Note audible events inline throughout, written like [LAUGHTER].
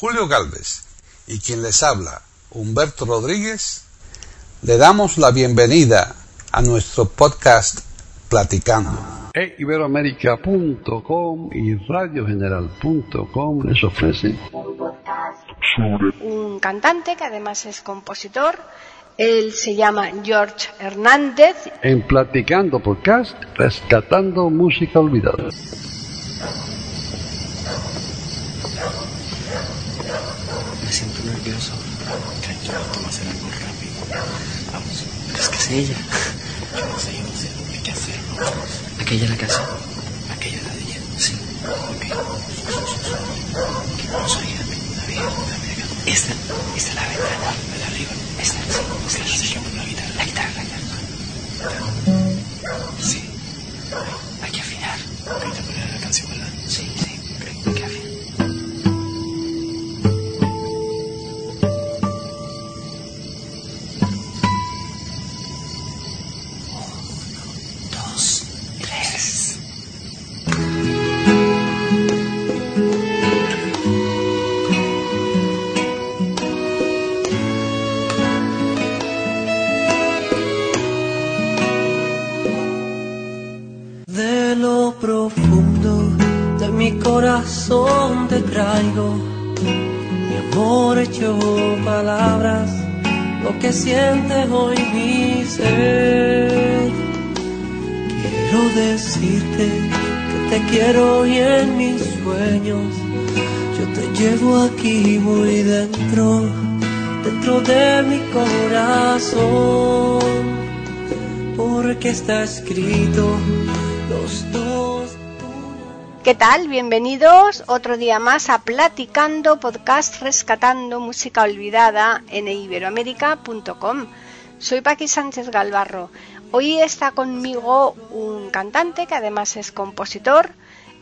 Julio Galvez y quien les habla, Humberto Rodríguez, le damos la bienvenida a nuestro podcast Platicando. E Iberoamérica.com y radiogeneral.com les ofrece un cantante que además es compositor. Él se llama George Hernández. En Platicando Podcast, rescatando música olvidada. Me siento nervioso. Tranquilo, vamos a hacer algo rápido. Vamos, pero es es ella. Yo no sé, yo no sé. Hay que hacerlo. ¿Aquella es la casa? Aquella la de ella. Sí. Ok. No soy. Esta, esta es la ventana. La de arriba. Esta, sí. Esta, sí. Saquemos la guitarra. La guitarra, la guitarra. Sí. Hay que afinar. Sí, mi amor hecho palabras, lo que siente hoy mi ser. Quiero decirte que te quiero y en mis sueños yo te llevo aquí muy dentro, dentro de mi corazón porque está escrito. ¿Qué tal? Bienvenidos otro día más a Platicando, podcast rescatando música olvidada en iberoamérica.com. Soy Paqui Sánchez Galvarro. Hoy está conmigo un cantante que además es compositor.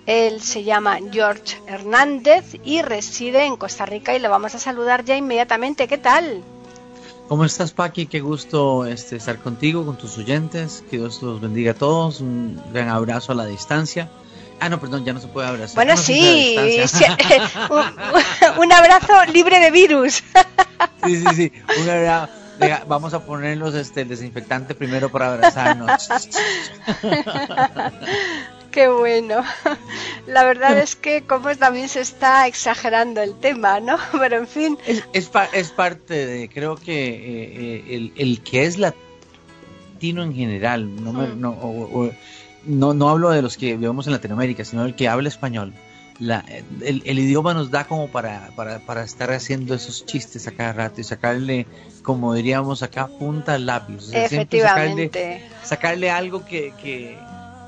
Él se llama George Hernández y reside en Costa Rica y le vamos a saludar ya inmediatamente. ¿Qué tal? ¿Cómo estás, Paqui? Qué gusto este, estar contigo, con tus oyentes. Que Dios los bendiga a todos. Un gran abrazo a la distancia. Ah, no, perdón, ya no se puede abrazar. Bueno, sí, sí, [LAUGHS] un, un abrazo libre de virus. sí, sí, sí. Un abrazo. Venga, Vamos a ponernos este, el desinfectante primero para abrazarnos. [LAUGHS] Qué bueno. La verdad es que como también se está exagerando el tema, ¿no? [LAUGHS] Pero en fin, Es, es parte de, creo que eh, eh, el, el que es latino en general, no, me- Mm. no, o- o- no, no hablo de los que vivimos en Latinoamérica, sino el que habla español. La, el, el idioma nos da como para, para, para estar haciendo esos chistes a cada rato y sacarle, como diríamos acá, punta al lápiz. O sea, siempre sacarle, efectivamente. sacarle algo que, que,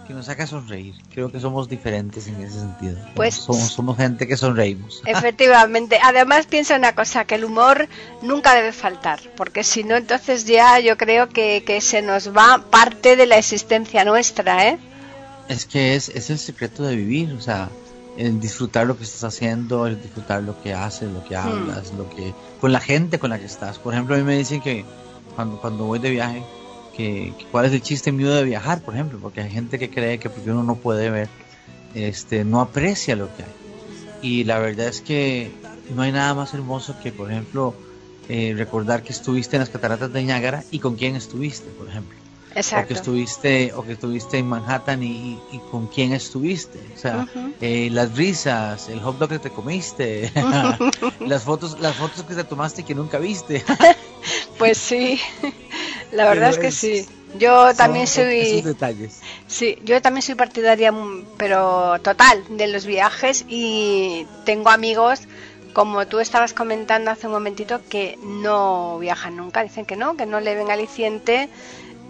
que nos haga sonreír. Creo que somos diferentes en ese sentido. Pues- somos, somos gente que sonreímos. Efectivamente. Además piensa una cosa, que el humor nunca debe faltar, porque si no, entonces ya yo creo que, que se nos va parte de la existencia nuestra, ¿eh? Es que es, es el secreto de vivir, o sea, el disfrutar lo que estás haciendo, el disfrutar lo que haces, lo que hablas, lo que con la gente con la que estás. Por ejemplo, a mí me dicen que cuando, cuando voy de viaje, que, que cuál es el chiste mío de viajar, por ejemplo, porque hay gente que cree que porque uno no puede ver, este, no aprecia lo que hay. Y la verdad es que no hay nada más hermoso que, por ejemplo, eh, recordar que estuviste en las cataratas de Niágara y con quién estuviste, por ejemplo o que estuviste o que estuviste en Manhattan y, y con quién estuviste. O sea eh, las risas el hot dog que te comiste [LAUGHS] [LAUGHS] las fotos las fotos que te tomaste y que nunca viste. [LAUGHS] Pues sí, la verdad Pero es que es- sí. Yo también soy... esos detalles. Sí, yo también soy partidaria, mm, pero total, de los viajes y tengo amigos, como tú estabas comentando hace un momentito, que no viajan nunca, dicen que no, que no le ven aliciente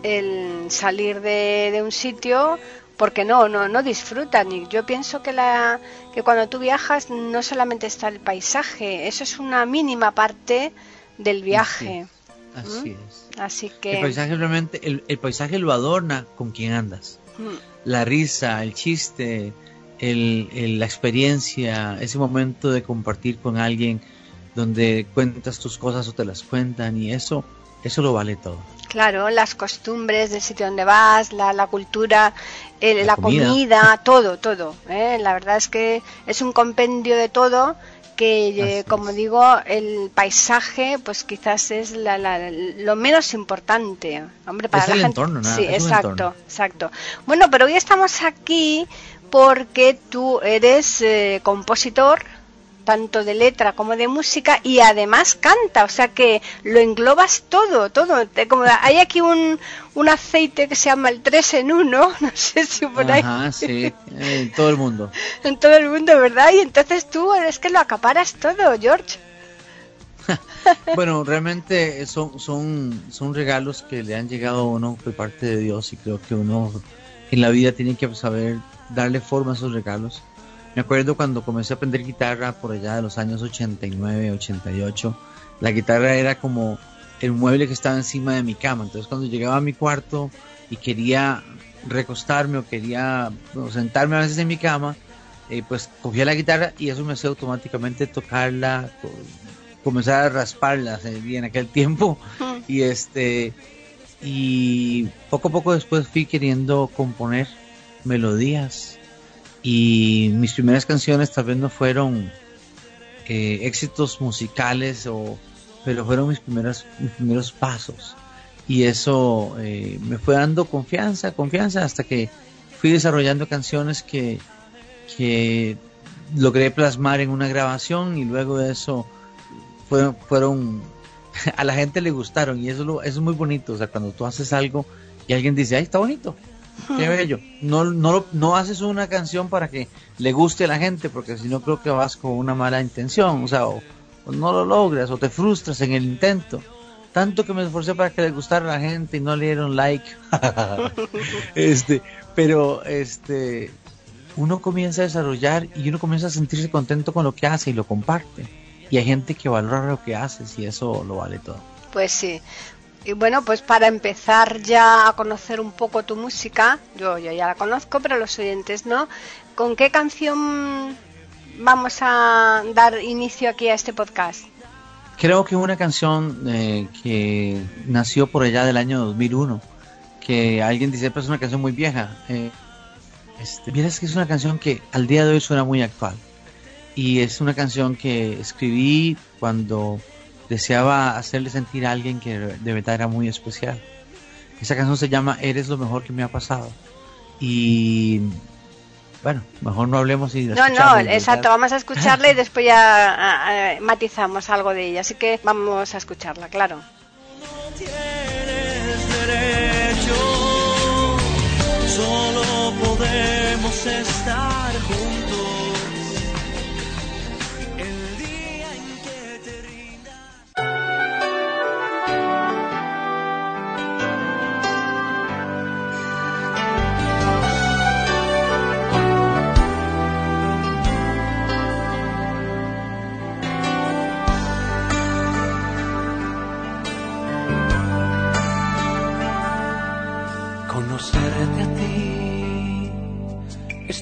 el salir de, de un sitio porque no, no, no disfrutan. Y yo pienso que, la, que cuando tú viajas no solamente está el paisaje, eso es una mínima parte del viaje. así es Así el que... paisaje realmente el, el paisaje lo adorna con quien andas mm, la risa el chiste el, el- la experiencia ese momento de compartir con alguien donde cuentas tus cosas o te las cuentan y eso eso lo vale todo Claro, las costumbres del sitio donde vas, la, la cultura, el- la, La comida. comida. todo, todo. ¿eh? La verdad es que es un compendio de todo que eh, como digo el paisaje pues quizás es la- la- lo menos importante hombre para Es la el gente entorno, nada, sí es exacto exacto bueno pero hoy estamos aquí porque tú eres eh, compositor tanto de letra como de música y además canta, o sea que lo englobas todo, todo. Como hay aquí un, un aceite que se llama el 3 en 1, [LAUGHS] no sé si por ahí Ajá, sí, eh, todo el mundo. [LAUGHS] en todo el mundo, ¿verdad? Y entonces tú es que lo acaparas todo, George. [LAUGHS] Bueno, realmente son, son, son regalos que le han llegado a uno por parte de Dios y creo que uno en la vida tiene que saber darle forma a esos regalos. Me acuerdo cuando comencé a aprender guitarra por allá de los años 89, 88, la guitarra era como el mueble que estaba encima de mi cama. Entonces cuando llegaba a mi cuarto y quería recostarme o quería sentarme a veces en mi cama, eh, pues cogía la guitarra y eso me hacía automáticamente tocarla, co- comenzar a rasparla en aquel tiempo. Y este y poco a poco después fui queriendo componer melodías y mis primeras canciones tal vez no fueron eh, éxitos musicales o pero fueron mis primeros mis primeros pasos. Y eso eh, me fue dando confianza confianza hasta que fui desarrollando canciones que que logré plasmar en una grabación y luego de eso fueron, fueron [LAUGHS] a la gente le gustaron y eso, lo- eso es muy bonito, o sea, cuando tú haces algo y alguien dice, ay, está bonito, qué bello, no, no, lo- no haces una canción para que le guste a la gente, porque si no creo que vas con una mala intención, o sea, o, o no lo logras, o te frustras en el intento. Tanto que me esforcé para que le gustara a la gente y no le dieron like. [LAUGHS] este, pero este, uno comienza a desarrollar y uno comienza a sentirse contento con lo que hace y lo comparte. Y hay gente que valora lo que haces y eso lo vale todo. Pues sí. Y bueno, pues para empezar ya a conocer un poco tu música, yo, yo ya la conozco, pero los oyentes no. ¿Con qué canción vamos a dar inicio aquí a este podcast? Creo que una canción eh, que nació por allá del año 2001, que alguien dice, pues es una canción muy vieja. Eh, este, vieras que es una canción que al día de hoy suena muy actual. Y es una canción que escribí cuando deseaba hacerle sentir a alguien que de verdad era muy especial. Esa canción se llama Eres lo mejor que me ha pasado. Y bueno, mejor no hablemos y No, no, exacto, vamos a escucharla y después ya matizamos algo de ella. Así que vamos a escucharla, claro. tienes derecho, solo podemos estar juntos.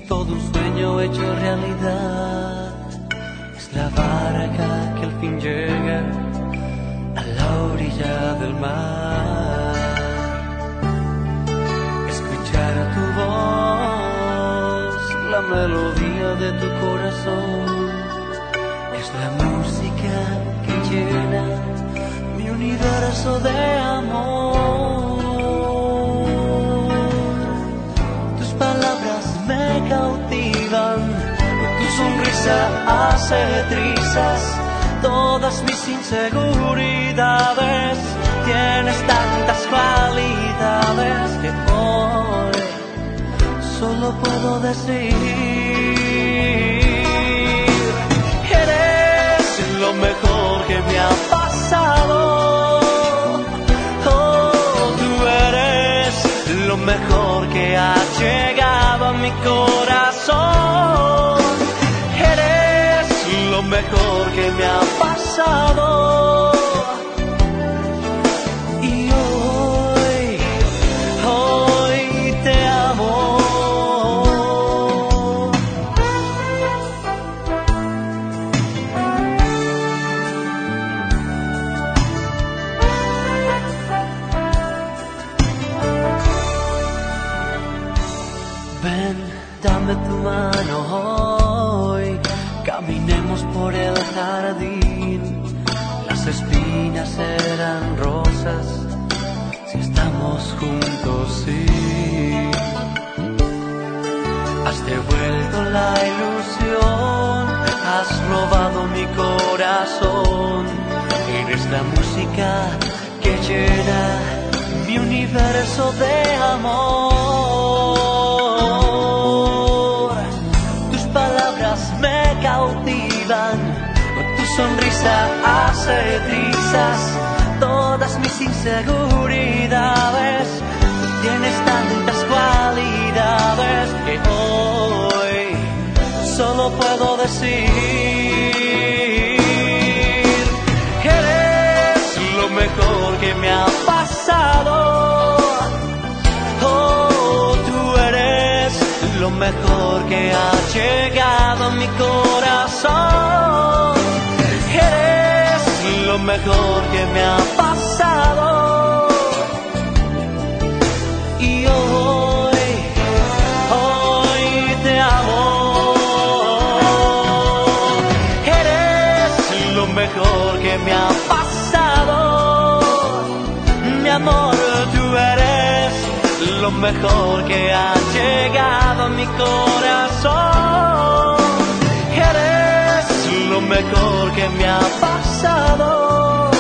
Todo un sueño hecho realidad. Es la barca que al fin llega a la orilla del mar. Escuchar tu voz, la melodía de tu corazón, es la música que llena mi universo de amor. Hace trizas todas mis inseguridades. Tienes tantas cualidades que hoy solo puedo decir. Eres lo mejor que me ha pasado. Oh, tú eres lo mejor que ha llegado a mi corazón. Lo mejor que me ha pasado. La ilusión, has robado mi corazón. Eres la música que llena mi universo de amor. Tus palabras me cautivan, tu sonrisa hace trizas todas mis inseguridades. Tienes tantas cualidades que hoy puedo decir que eres lo mejor que me ha pasado. Oh, tú eres lo mejor que ha llegado a mi corazón. Eres lo mejor que me ha pasado. Me ha pasado. Mi amor, tú eres lo mejor que ha llegado a mi corazón. Eres lo mejor que me ha pasado.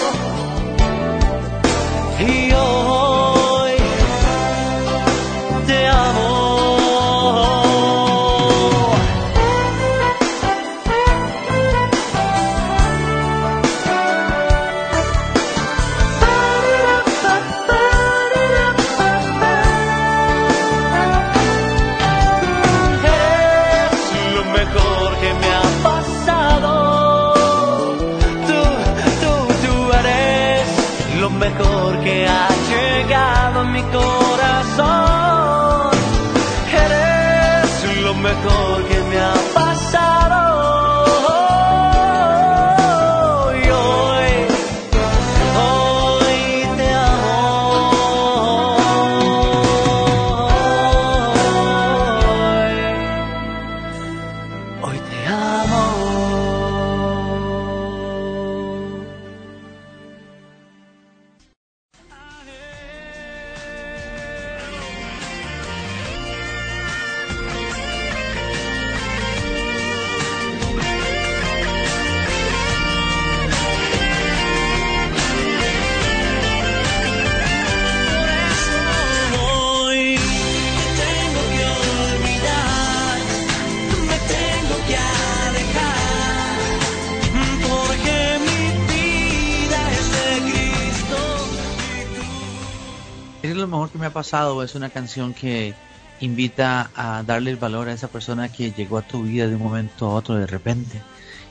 Ha pasado, es una canción que invita a darle el valor a esa persona que llegó a tu vida de un momento a otro de repente.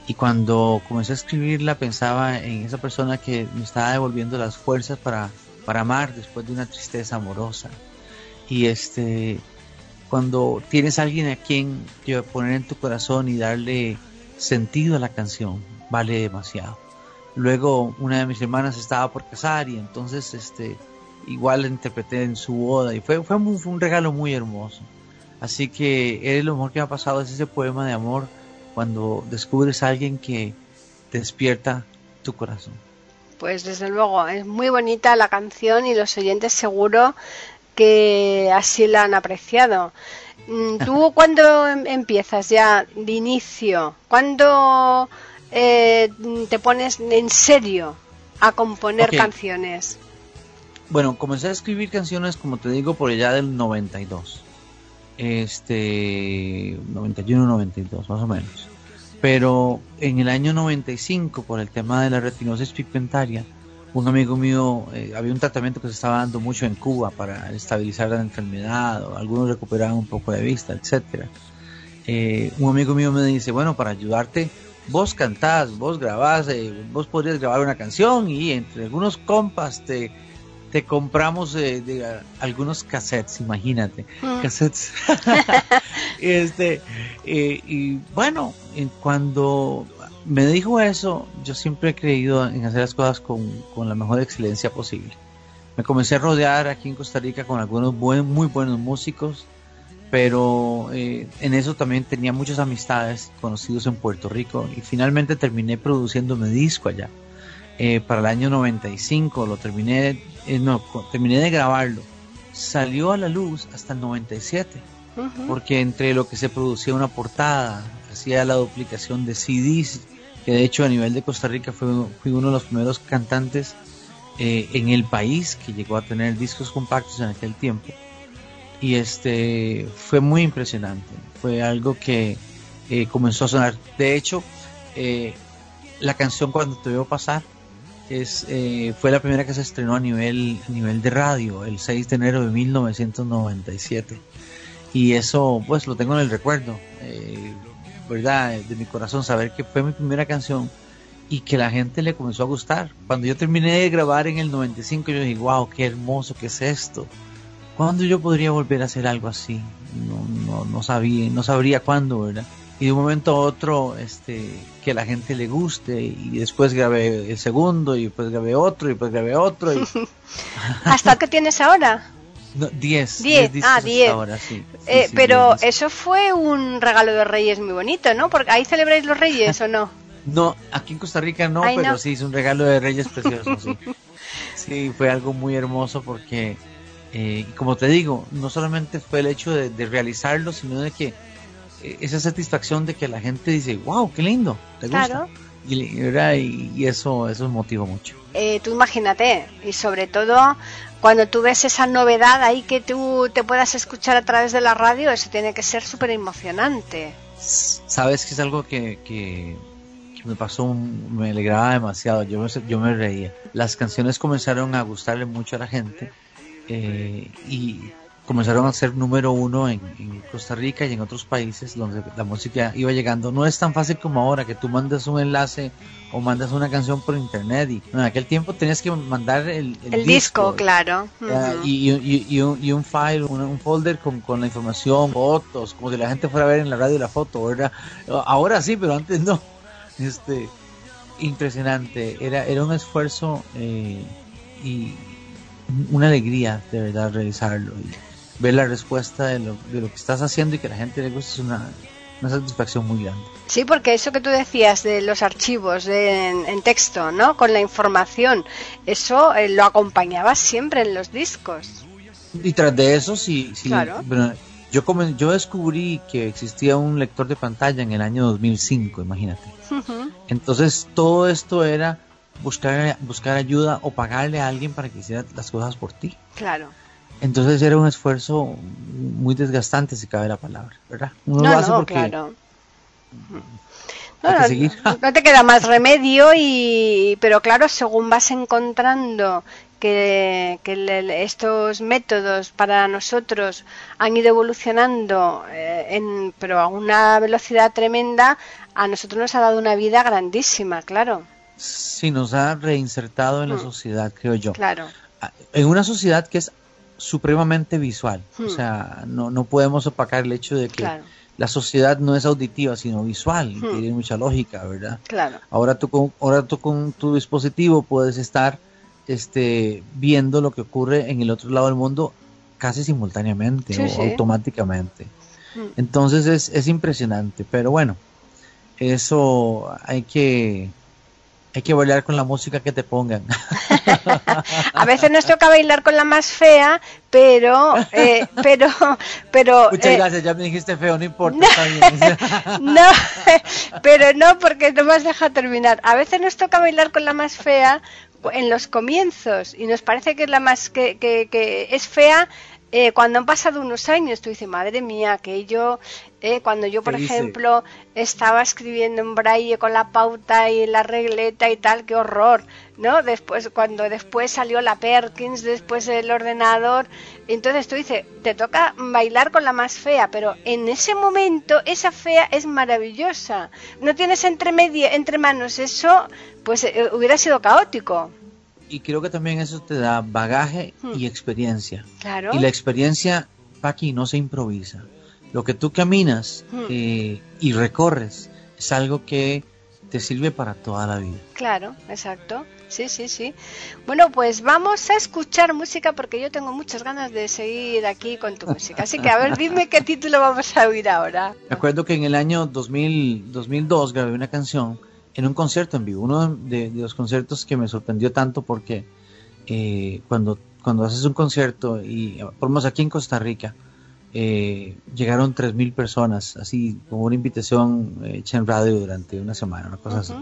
Y cuando comencé a escribirla pensaba en esa persona que me estaba devolviendo las fuerzas para, para amar después de una tristeza amorosa. Y este, cuando tienes alguien a quien poner en tu corazón y darle sentido a la canción, vale demasiado. Luego una de mis hermanas estaba por casar y entonces este igual la interpreté en su boda y fue, fue, un, fue un regalo muy hermoso. Así que eres lo mejor que me ha pasado es ese poema de amor cuando descubres a alguien que despierta tu corazón. Pues desde luego, es muy bonita la canción y los oyentes seguro que así la han apreciado. Mm, ¿Tú [LAUGHS] cuándo em- empiezas ya de inicio? ¿Cuándo eh, te pones en serio a componer canciones? Bueno, comencé a escribir canciones, como te digo, por allá del 92. Este, 91, 92, más o menos. Pero en el año 95, por el tema de la retinosis pigmentaria, un amigo mío, eh, había un tratamiento que se estaba dando mucho en Cuba para estabilizar la enfermedad, o algunos recuperaban un poco de vista, etcétera. Eh, un amigo mío me dice, bueno, para ayudarte, vos cantás, vos grabás, eh, vos podrías grabar una canción y entre algunos compas te, te compramos eh, de, a- algunos cassettes, imagínate, Mm. cassettes. [LAUGHS] este, eh, y bueno, en cuando me dijo eso, yo siempre he creído en hacer las cosas con, con la mejor excelencia posible. Me comencé a rodear aquí en Costa Rica con algunos buen, muy buenos músicos pero eh, en eso también tenía muchas amistades conocidos en Puerto Rico y finalmente terminé produciéndome disco allá. Eh, para el año 95 lo terminé, eh, no, terminé de grabarlo. Salió a la luz hasta el 97, porque entre lo que se producía una portada, hacía la duplicación de CDs, que de hecho a nivel de Costa Rica fue, fui uno de los primeros cantantes en el país que llegó a tener discos compactos en aquel tiempo y este fue muy impresionante. Fue algo que eh, comenzó a sonar. De hecho, eh, la canción Cuando te veo pasar es, eh, fue la primera que se estrenó a nivel, a nivel de radio el 6 de enero de 1997. Y eso, pues lo tengo en el recuerdo, ¿verdad? De mi corazón, saber que fue mi primera canción y que la gente le comenzó a gustar. Cuando yo terminé de grabar en el 95, yo dije, wow, qué hermoso que es esto ¿Cuándo yo podría volver a hacer algo así? No, no, no sabía, no sabría cuándo, ¿verdad? Y de un momento a otro, este, que la gente le guste, y después grabé el segundo, y después grabé otro, y después grabé otro. Y... [LAUGHS] ¿Hasta qué tienes ahora? No, diez. Diez, ah, diez. Ahora, sí. Eh, pero eso fue un regalo de Reyes muy bonito, ¿no? Porque ahí celebráis los Reyes, ¿o no? [LAUGHS] No, aquí en Costa Rica no, pero sí, es un regalo de Reyes precioso, sí. [LAUGHS] Sí, fue algo muy hermoso porque eh, como te digo, no solamente fue el hecho de, realizarlo, sino de que eh, esa satisfacción de que la gente dice, wow, qué lindo, te gusta. Y, y, eso, eso motiva mucho. Eh, tú imagínate, y sobre todo cuando tú ves esa novedad ahí que tú te puedas escuchar a través de la radio, eso tiene que ser súper emocionante. Sabes que es algo que, que, me pasó, me alegraba demasiado, yo me, yo me reía. Las canciones comenzaron a gustarle mucho a la gente eh, y comenzaron a ser número uno en, Costa Rica y en otros países donde la música iba llegando. No es tan fácil como ahora que tú mandas un enlace o mandas una canción por internet y en aquel tiempo tenías que mandar el, el, disco, claro. y, y, un, y, un, file, un, folder con, con, la información, fotos, como si la gente fuera a ver en la radio la foto, ¿verdad? Ahora sí, pero antes no. Este, impresionante, era, era un esfuerzo eh, y una alegría de verdad realizarlo ver la respuesta de lo, de lo que estás haciendo y que a la gente le guste es una, una satisfacción muy grande. Sí, porque eso que tú decías de los archivos en, texto, ¿no? Con la información, eso eh, lo acompañaba siempre en los discos. Y tras de eso, sí, sí claro. yo, yo descubrí que existía un lector de pantalla en el año 2005, imagínate. Entonces todo esto era buscar, buscar ayuda o pagarle a alguien para que hiciera las cosas por ti. Claro. Entonces era un esfuerzo muy desgastante, si cabe la palabra, ¿verdad? no, no, claro. No, te queda más remedio y pero claro según vas encontrando que, estos métodos para nosotros han ido evolucionando eh, en, pero a una velocidad tremenda a nosotros nos ha dado una vida grandísima claro sí nos ha reinsertado en la mm. sociedad, creo yo. Claro. Ah, en una sociedad que es supremamente visual. O mm. sea, no, no podemos opacar el hecho de que la sociedad no es auditiva, sino visual. Y mm. tiene mucha lógica, ¿verdad? Claro. Ahora tú con, ahora tú con tu dispositivo puedes estar este, viendo lo que ocurre en el otro lado del mundo casi simultáneamente o automáticamente. Entonces es, es impresionante, pero bueno, eso hay que hay que bailar con la música que te pongan. [LAUGHS] a veces nos toca bailar con la más fea, pero, eh, pero, pero. Muchas eh, gracias, ya me dijiste feo, no importa. No, [LAUGHS] [LAUGHS] pero no, porque no me has dejado terminar. A veces nos toca bailar con la más fea en los comienzos y nos parece que es la más que, que, que es fea eh, cuando han pasado unos años, tú dices, madre mía, que yo, eh, cuando yo, por ejemplo, estaba escribiendo en braille con la pauta y la regleta y tal, qué horror, ¿no? Después, cuando después salió la Perkins, después el ordenador, entonces tú dices, te toca bailar con la más fea, pero en ese momento esa fea es maravillosa. No tienes entre, media, entre manos eso, pues eh, hubiera sido caótico y creo que también eso te da bagaje y hmm. experiencia. Claro. Y la experiencia, Paqui, no se improvisa. Lo que tú caminas hmm. eh, y recorres es algo que te sirve para toda la vida. Claro, exacto. Sí, sí, sí. Bueno, pues vamos a escuchar música porque yo tengo muchas ganas de seguir aquí con tu música. Así que a ver, dime qué título vamos a oír ahora. Me acuerdo que en el año 2000, 2002 grabé una canción en un concierto en vivo, uno de, de los conciertos que me sorprendió tanto porque eh, cuando, cuando haces un concierto y por menos aquí en Costa Rica, eh, llegaron 3.000 personas, así como una invitación hecha en radio durante una semana, una cosa así.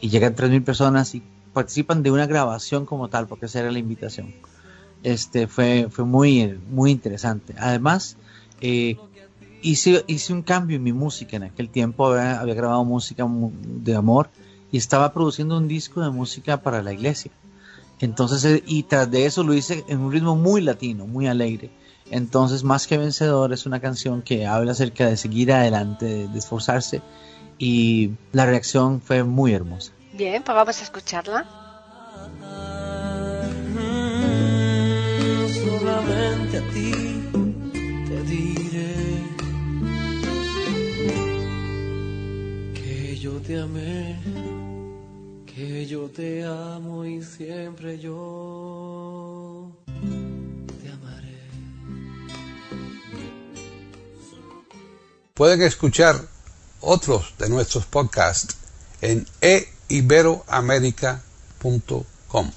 Y llegan 3.000 personas y participan de una grabación como tal, porque esa era la invitación. Este fue, fue muy, muy interesante. Además, eh, hice, hice un cambio en mi música. En aquel tiempo había, había grabado música de amor y estaba produciendo un disco de música para la iglesia. Entonces, eh, y tras de eso lo hice en un ritmo muy latino, muy alegre. Entonces, Más que Vencedor es una canción que habla acerca de seguir adelante, de esforzarse y la reacción fue muy hermosa. Bien, pues vamos a escucharla. Solamente a ti te diré te amé, que yo te amo y siempre yo te amaré. Pueden escuchar otros de nuestros podcasts en eiberoamerica.com.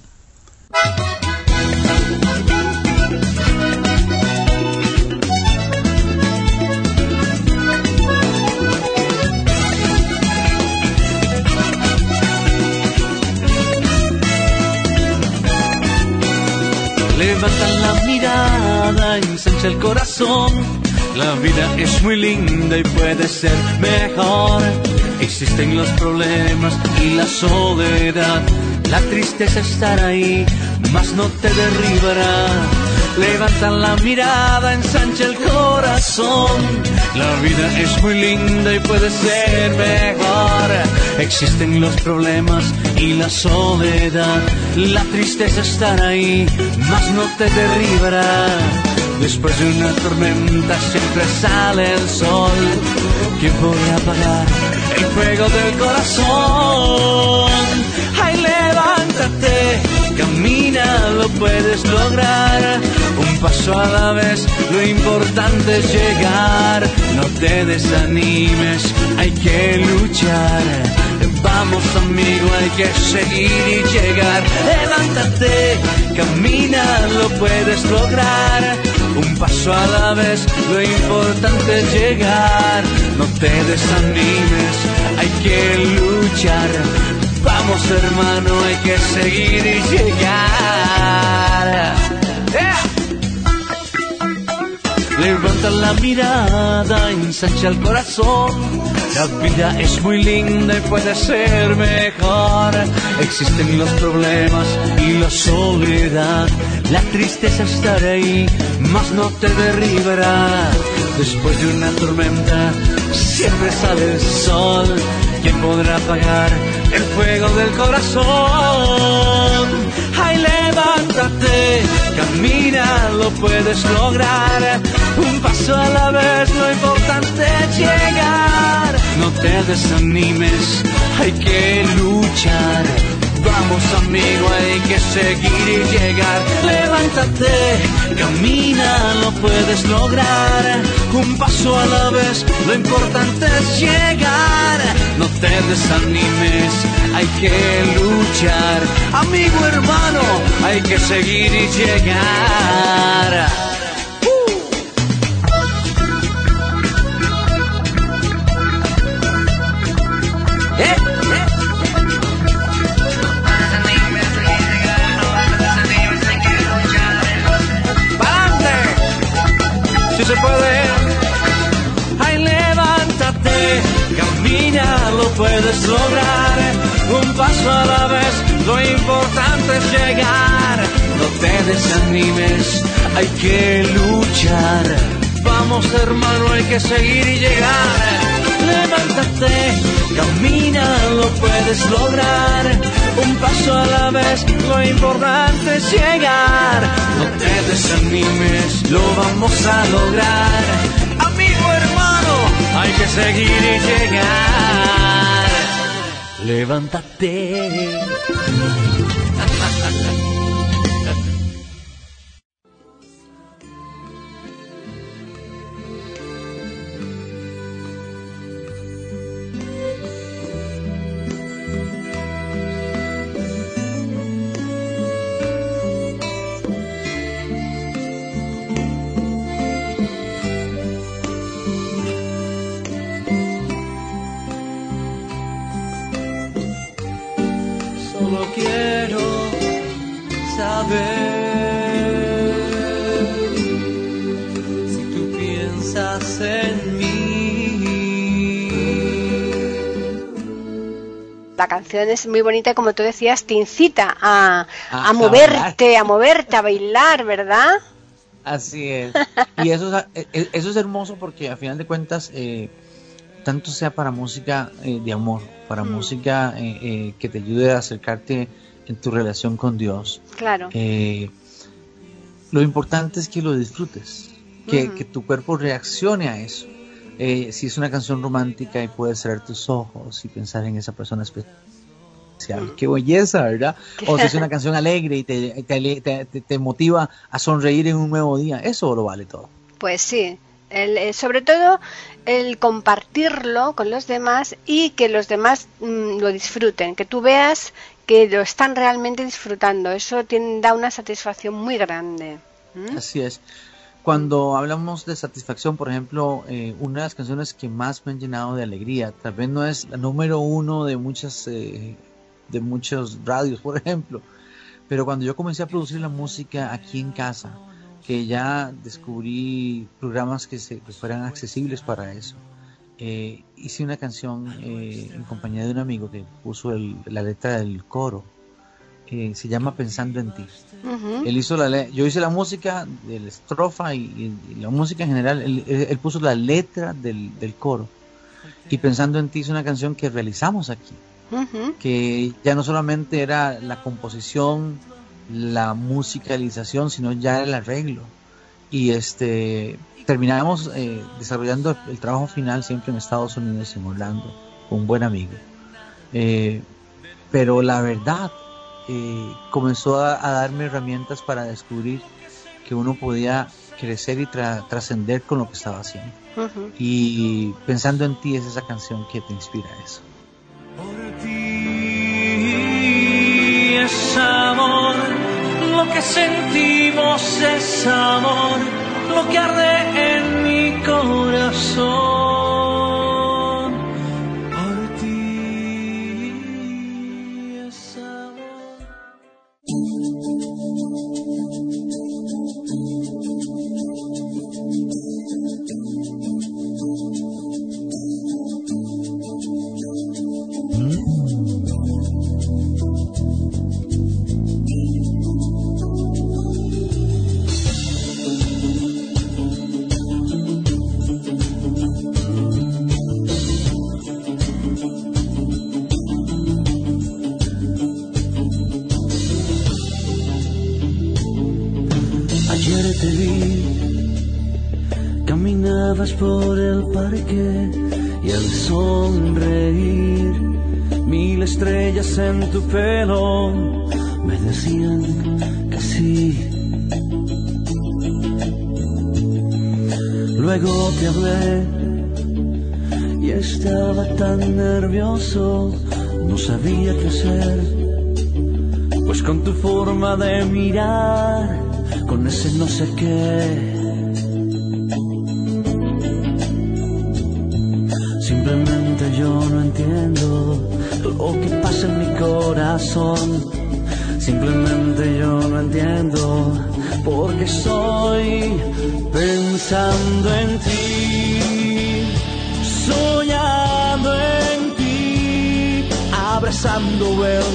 Levanta la mirada, ensancha el corazón. La vida es muy linda y puede ser mejor. Existen los problemas y la soledad. La tristeza estará ahí, mas no te derribará. Levanta la mirada, ensancha el corazón. La vida es muy linda y puede ser mejor. Existen los problemas y la soledad. La tristeza estará ahí, mas no te derribará. Después de una tormenta siempre sale el sol. ¿Quién puede apagar el fuego del corazón? Lo puedes lograr. Un paso a la vez, lo importante es llegar. No te desanimes, hay que luchar. Vamos amigo, hay que seguir y llegar. Levántate, camina, lo puedes lograr. Un paso a la vez, lo importante es llegar. No te desanimes, hay que luchar. Vamos hermano, hay que seguir y llegar. ¡Yeah! Levanta la mirada, ensancha el corazón. La vida es muy linda y puede ser mejor. Existen los problemas y la soledad. La tristeza estará ahí, mas no te derribará. Después de una tormenta, siempre sale el sol. ¿Quién podrá apagar el fuego del corazón? ¡Ay, levántate! Camina, lo puedes lograr. Un paso a la vez, lo importante es llegar. No te desanimes, hay que luchar. Vamos amigo, hay que seguir y llegar. Levántate, camina, lo puedes lograr. Un paso a la vez, lo importante es llegar. No te desanimes, hay que luchar. Amigo hermano, hay que seguir y llegar. ¿Eh? Se puede. Ay, levántate, camina, lo puedes lograr. Un paso a la vez, lo importante es llegar. No te desanimes, hay que luchar. Vamos hermano, hay que seguir y llegar. Levántate, camina, lo puedes lograr. Un paso a la vez, lo importante es llegar. No te desanimes, lo vamos a lograr. Amigo hermano, hay que seguir y llegar. levántate. Canción es muy bonita como tú decías, te incita a, A- a a moverte, a moverte, a bailar, ¿verdad? Así es. Y eso es, eh, eh, eso es hermoso porque a final de cuentas, eh, tanto sea para música eh, de amor, para Mm. música eh, eh, que te ayude a acercarte en tu relación con Dios, Claro. eh, lo importante es que lo disfrutes, que, Ujú. que tu cuerpo reaccione a eso. Eh, si es una canción romántica y puedes cerrar tus ojos y pensar en esa persona especial. Qué belleza, ¿verdad? O si es una canción alegre y te, te, te- te- te motiva a sonreír en un nuevo día, eso lo vale todo. Pues sí, el, eh, sobre todo el compartirlo con los demás y que los demás mm, lo disfruten, que tú veas que lo están realmente disfrutando. Eso tiene, da una satisfacción muy grande. ¿Mm? Así es. Cuando hablamos de satisfacción, por ejemplo, eh, una de las canciones que más me han llenado de alegría, tal vez no es la número uno de muchas eh, de muchos radios, [LAUGHS] por ejemplo, pero cuando yo comencé a producir la música aquí en casa, que ya descubrí programas que, se, que fueran accesibles para eso, eh, hice una canción eh, en compañía de un amigo que puso el- la letra del coro, eh, se llama Pensando en ti. Él hizo la yo hice la música de la estrofa y, la música en general. Él, él- él puso la letra del, del coro. Y pensando en ti es una canción que realizamos aquí. Que ya no solamente era la composición, la musicalización, sino ya el arreglo. Y este terminamos eh, desarrollando el trabajo final siempre en Estados Unidos, en Orlando, con un buen amigo. Eh, pero la verdad eh, comenzó a, a darme herramientas para descubrir que uno podía crecer y tra- trascender con lo que estaba haciendo. Y pensando en ti es esa canción que te inspira a eso. Por ti es amor, lo que sentimos es amor, lo que arde en mi corazón. Por ti es amor. Te hablé y estaba tan nervioso, no sabía qué hacer. Pues con tu forma de mirar, con ese no sé qué. Simplemente yo no entiendo lo que pasa en mi corazón. Simplemente yo no entiendo porque estoy pensando en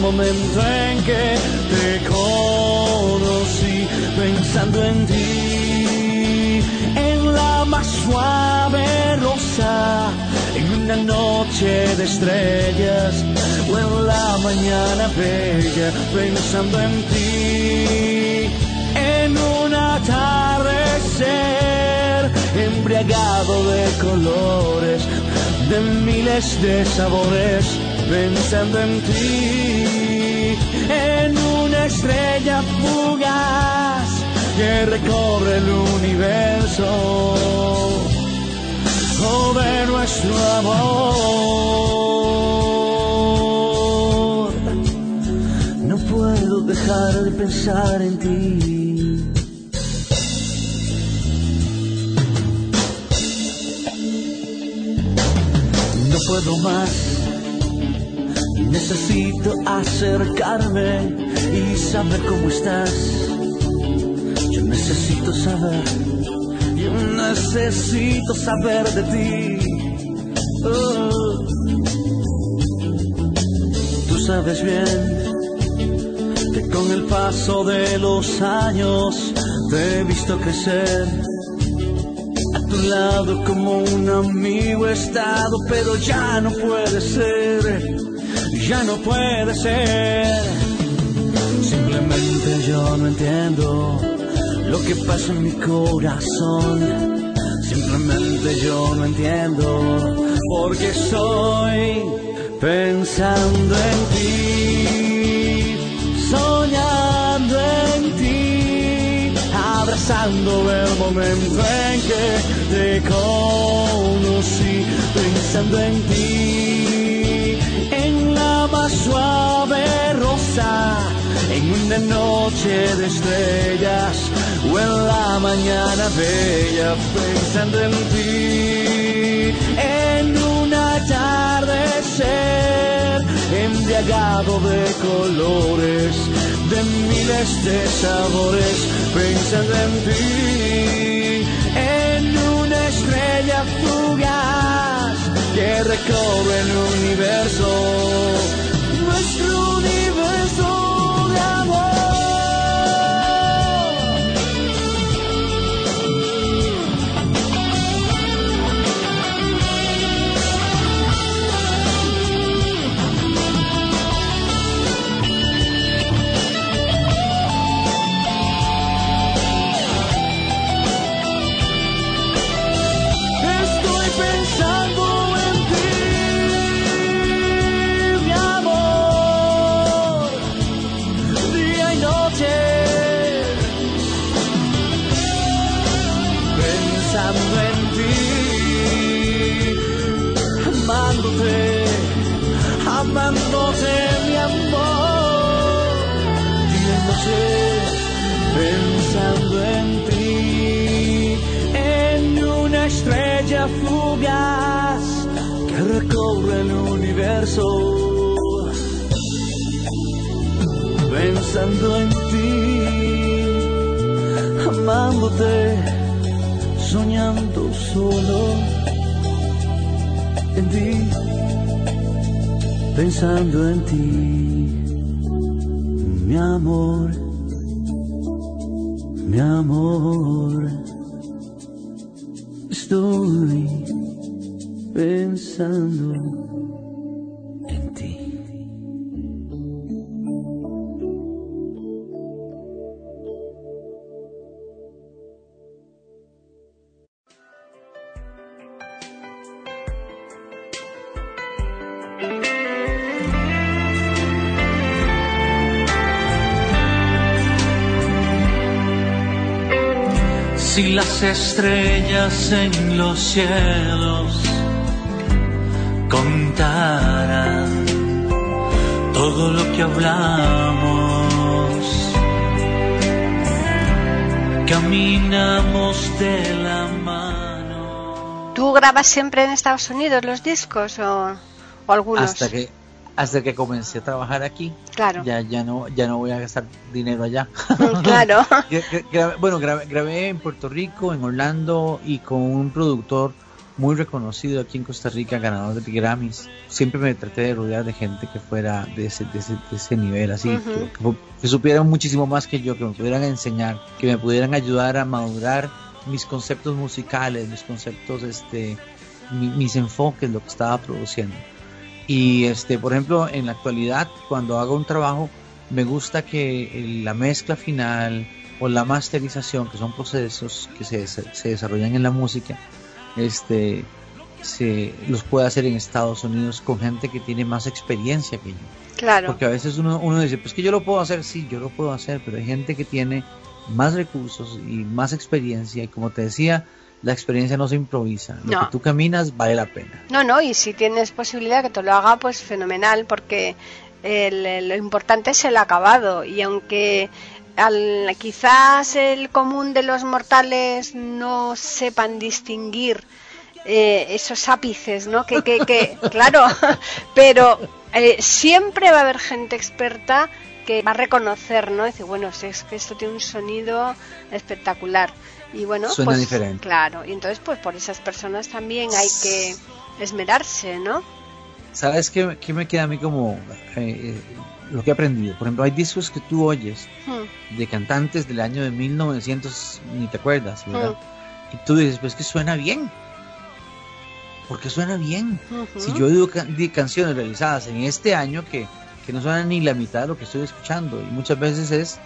momento en que te conocí, pensando en ti, en la más suave rosa, en una noche de estrellas o en la mañana bella, pensando en ti, en un atardecer embriagado de colores, de miles de sabores pensando en ti, en una estrella fugaz que recorre el universo sobre nuestro amor. No puedo dejar de pensar en ti. No puedo más, necesito acercarme y saber cómo estás. Yo necesito saber, yo necesito saber de ti. Oh. Tú sabes bien que con el paso de los años te he visto crecer. A tu lado como un amigo he estado, pero ya no puede ser, ya no puede ser. Simplemente yo no entiendo lo que pasa en mi corazón. Simplemente yo no entiendo por qué estoy pensando en ti, soñando en ti, abrazando el momento en que te conocí, pensando en ti, suave rosa en una noche de estrellas o en la mañana bella pensando en ti, en un atardecer embriagado de colores, de miles de sabores, pensando en ti, en una estrella fugaz que recorre el universo, 的时候你 estrellas en los cielos contaran todo lo que hablamos, caminamos de la mano. ¿Tú grabas siempre en Estados Unidos los discos o, o algunos? Hasta que hasta que comencé a trabajar aquí, Claro. ya ya no ya no voy a gastar dinero allá. [LAUGHS] Claro. [LAUGHS] Grabé- bueno, grabé, grabé en Puerto Rico, en Orlando y con un productor muy reconocido aquí en Costa Rica, ganador de Grammys. Siempre me traté de rodear de gente que fuera de ese, de ese, de ese nivel, así, que, que- que supieran muchísimo más que yo, que me pudieran enseñar, que me pudieran ayudar a madurar mis conceptos musicales, mis conceptos, este, mi- mis enfoques, lo que estaba produciendo. Y este, por ejemplo, en la actualidad, cuando hago un trabajo, me gusta que el- la mezcla final o la masterización, que son procesos que se, se desarrollan en la música, este, se los puede hacer en Estados Unidos con gente que tiene más experiencia que yo. Claro. Porque a veces uno, uno dice, pues que yo lo puedo hacer, sí, yo lo puedo hacer, pero hay gente que tiene más recursos y más experiencia y como te decía, la experiencia no se improvisa. Lo No. que tú caminas vale la pena. No, no, y si tienes posibilidad que te lo haga, pues fenomenal, porque el- lo importante es el acabado. Y aunque al- quizás el común de los mortales no sepan distinguir eh, esos ápices, ¿no? Que, que, que [LAUGHS] claro, pero eh, siempre va a haber gente experta que va a reconocer, ¿no? Dice, bueno, es que esto tiene un sonido espectacular. Y bueno, Suena pues diferente. claro, y entonces pues por esas personas también hay que esmerarse, ¿no? ¿Sabes qué, qué me queda a mí como eh, eh, lo que he aprendido? Por ejemplo, hay discos que tú oyes Hmm, de cantantes del año de 1900, ni te acuerdas, ¿verdad? Mm. Y tú dices, pues que suena bien. Porque suena bien. Si yo digo ca- di canciones realizadas en este año que, que no suenan ni la mitad de lo que estoy escuchando, y muchas veces es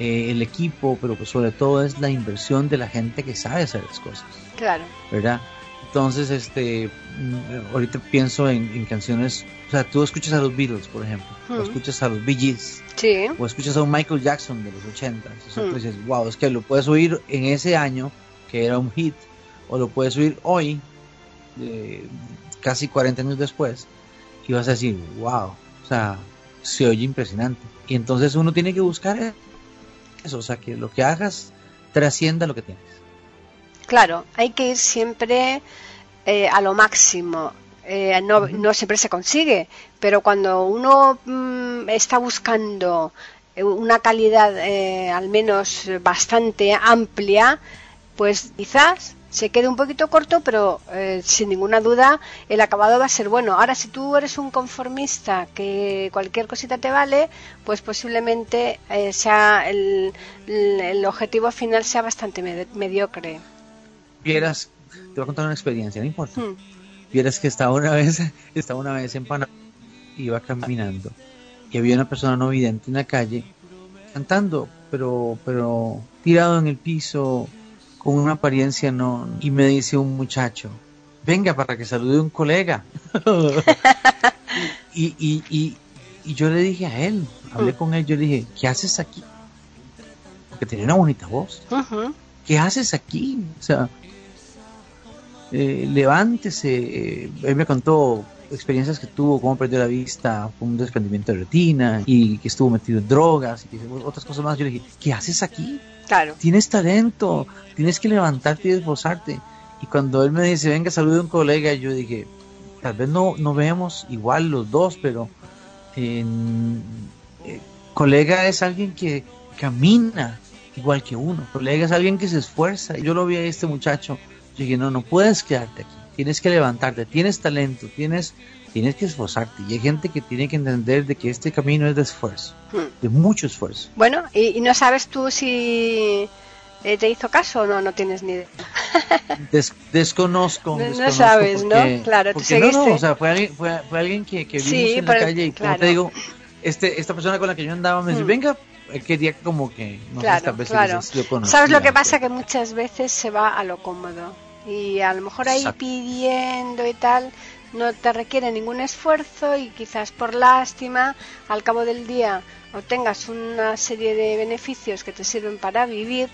eh, el equipo, pero pues sobre todo es la inversión de la gente que sabe hacer las cosas, Claro, ¿verdad? Entonces, este, mm, ahorita pienso en, en canciones, o sea, tú escuchas a los Beatles, por ejemplo, o Mm. escuchas a los Bee Gees, sí, o escuchas a un Michael Jackson de los 80, o sea, Mm. tú dices, wow, es que lo puedes oír en ese año, que era un hit, o lo puedes oír hoy, eh, casi 40 años después, y vas a decir, wow, o sea, se oye impresionante. Y entonces uno tiene que buscar eso, o sea, que lo que hagas trascienda lo que tienes. claro, hay que ir siempre eh, a lo máximo. Eh, no, no siempre se consigue, pero cuando uno mm, está buscando eh, una calidad eh, al menos bastante amplia, pues quizás se quede un poquito corto, pero eh, sin ninguna duda el acabado va a ser bueno. Ahora, si tú eres un conformista que cualquier cosita te vale, pues posiblemente eh, sea el, el- objetivo final sea bastante med- mediocre. Vieras, te voy a contar una experiencia, no importa. Hmm. Vieras que estaba una vez, [LAUGHS] estaba una vez en Panamá, iba caminando y había una persona no vidente en la calle cantando, pero, pero tirado en el piso con una apariencia no y me dice un muchacho, venga para que salude un colega. [LAUGHS] y, y, y, y yo le dije a él, hablé con él, yo le dije, ¿qué haces aquí? Porque tenía una bonita voz. ¿qué haces aquí? O sea, eh, levántese. eh, él me contó experiencias que tuvo, cómo perdió la vista, con un desprendimiento de retina y que estuvo metido en drogas y otras cosas más. Yo le dije, ¿qué haces aquí? Claro. Tienes talento, tienes que levantarte y esforzarte. Y cuando él me dice, venga, salude a un colega, yo dije, tal vez no, no vemos igual los dos, pero eh, colega es alguien que camina igual que uno. Colega es alguien que se esfuerza. Yo lo vi a este muchacho. Yo dije, no, no puedes quedarte aquí. Tienes que levantarte. Tienes talento. Tienes, tienes que esforzarte. Y hay gente que tiene que entender de que este camino es de esfuerzo. Hmm. De mucho esfuerzo. Bueno, y, y no sabes tú si eh, te hizo caso o no, no tienes ni idea. [LAUGHS] Des- desconozco. No- no desconozco sabes, ¿no? porque- Claro, tú porque no, no, seguiste. o sea, fue alguien, fue, fue alguien que, que vimos Sí, en la calle y como claro. te digo, este, esta persona con la que yo andaba me dice, Mm. venga, quería como que, no sé, claro, vez claro. yo conocía, ¿Sabes lo que pasa? Que muchas veces se va a lo cómodo. Y a lo mejor ahí Exacto. pidiendo y tal, no te requiere ningún esfuerzo y quizás por lástima, al cabo del día, obtengas una serie de beneficios que te sirven para vivir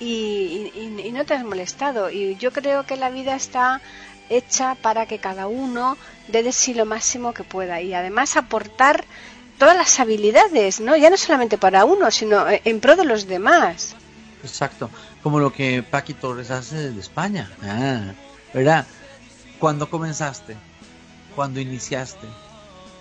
y, y- y no te has molestado. Y yo creo que la vida está hecha para que cada uno dé de sí lo máximo que pueda y además aportar todas las habilidades, ¿no? Ya no solamente para uno, sino en pro de los demás. Exacto, como lo que Paqui Torres hace desde España. Ah, ¿verdad? ¿Cuándo comenzaste? ¿Cuándo iniciaste?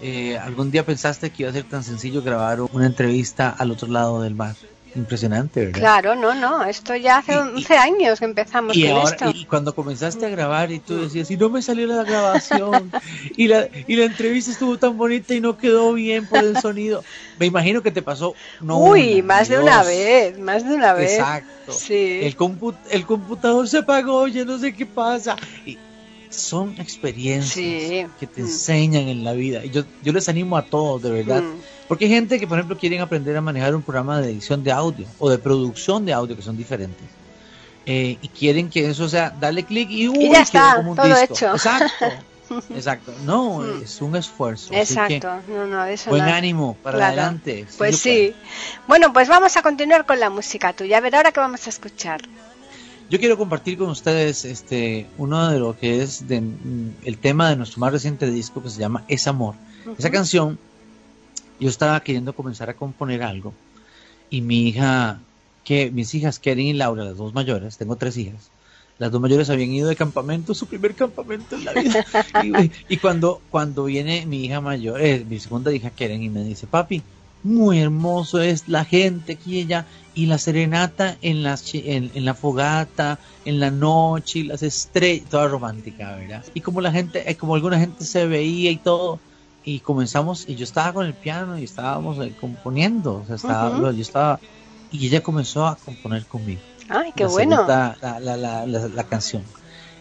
Eh, ¿Algún día pensaste que iba a ser tan sencillo grabar una entrevista al otro lado del mar? Impresionante, ¿verdad? Claro, no, no, esto ya hace Y- y- 11 años que empezamos Y con ahora, esto. y cuando comenzaste a grabar y tú decías, y no me salió la grabación, y la, y la entrevista estuvo tan bonita y no quedó bien por el sonido. Me imagino que te pasó, no Uy, una, más de ni una dos. vez, más de una vez. Exacto. Sí. El, compu- el computador se apagó, ya no sé qué pasa. Y son experiencias Sí. que te Mm. enseñan en la vida. Y yo, yo les animo a todos, de verdad. Mm. Porque hay gente que, por ejemplo, quieren aprender a manejar un programa de edición de audio o de producción de audio que son diferentes. eh, y quieren que eso sea, darle clic y, uy, ya quedó está, como un todo disco. hecho. Exacto, [LAUGHS] exacto. No, es un esfuerzo. así que Exacto, no, no, eso buen ánimo para Claro. adelante. Pues sí. Bueno, pues vamos a continuar con la música tuya. A ver, ahora que vamos a escuchar. Yo quiero compartir con ustedes este uno de lo que es de, mm, el tema de nuestro más reciente disco que se llama Es Amor. Esa canción, yo estaba queriendo comenzar a componer algo y mi hija, que mis hijas Karen y Laura, las dos mayores, tengo tres hijas, las dos mayores habían ido de campamento, su primer campamento en la vida. [LAUGHS] y, y cuando, cuando viene mi hija mayor, eh, mi segunda hija Karen y me dice, papi, muy hermoso es la gente aquí y allá y la serenata en la fogata, en la noche y las estrellas, toda romántica, ¿verdad? Y como la gente, eh, como alguna gente se veía y todo, y comenzamos, y yo estaba con el piano y estábamos eh, componiendo, o sea, estaba, Ujú. yo estaba, y ella comenzó a componer conmigo Ay, qué la bueno. segunda- La, la, la, la- la canción.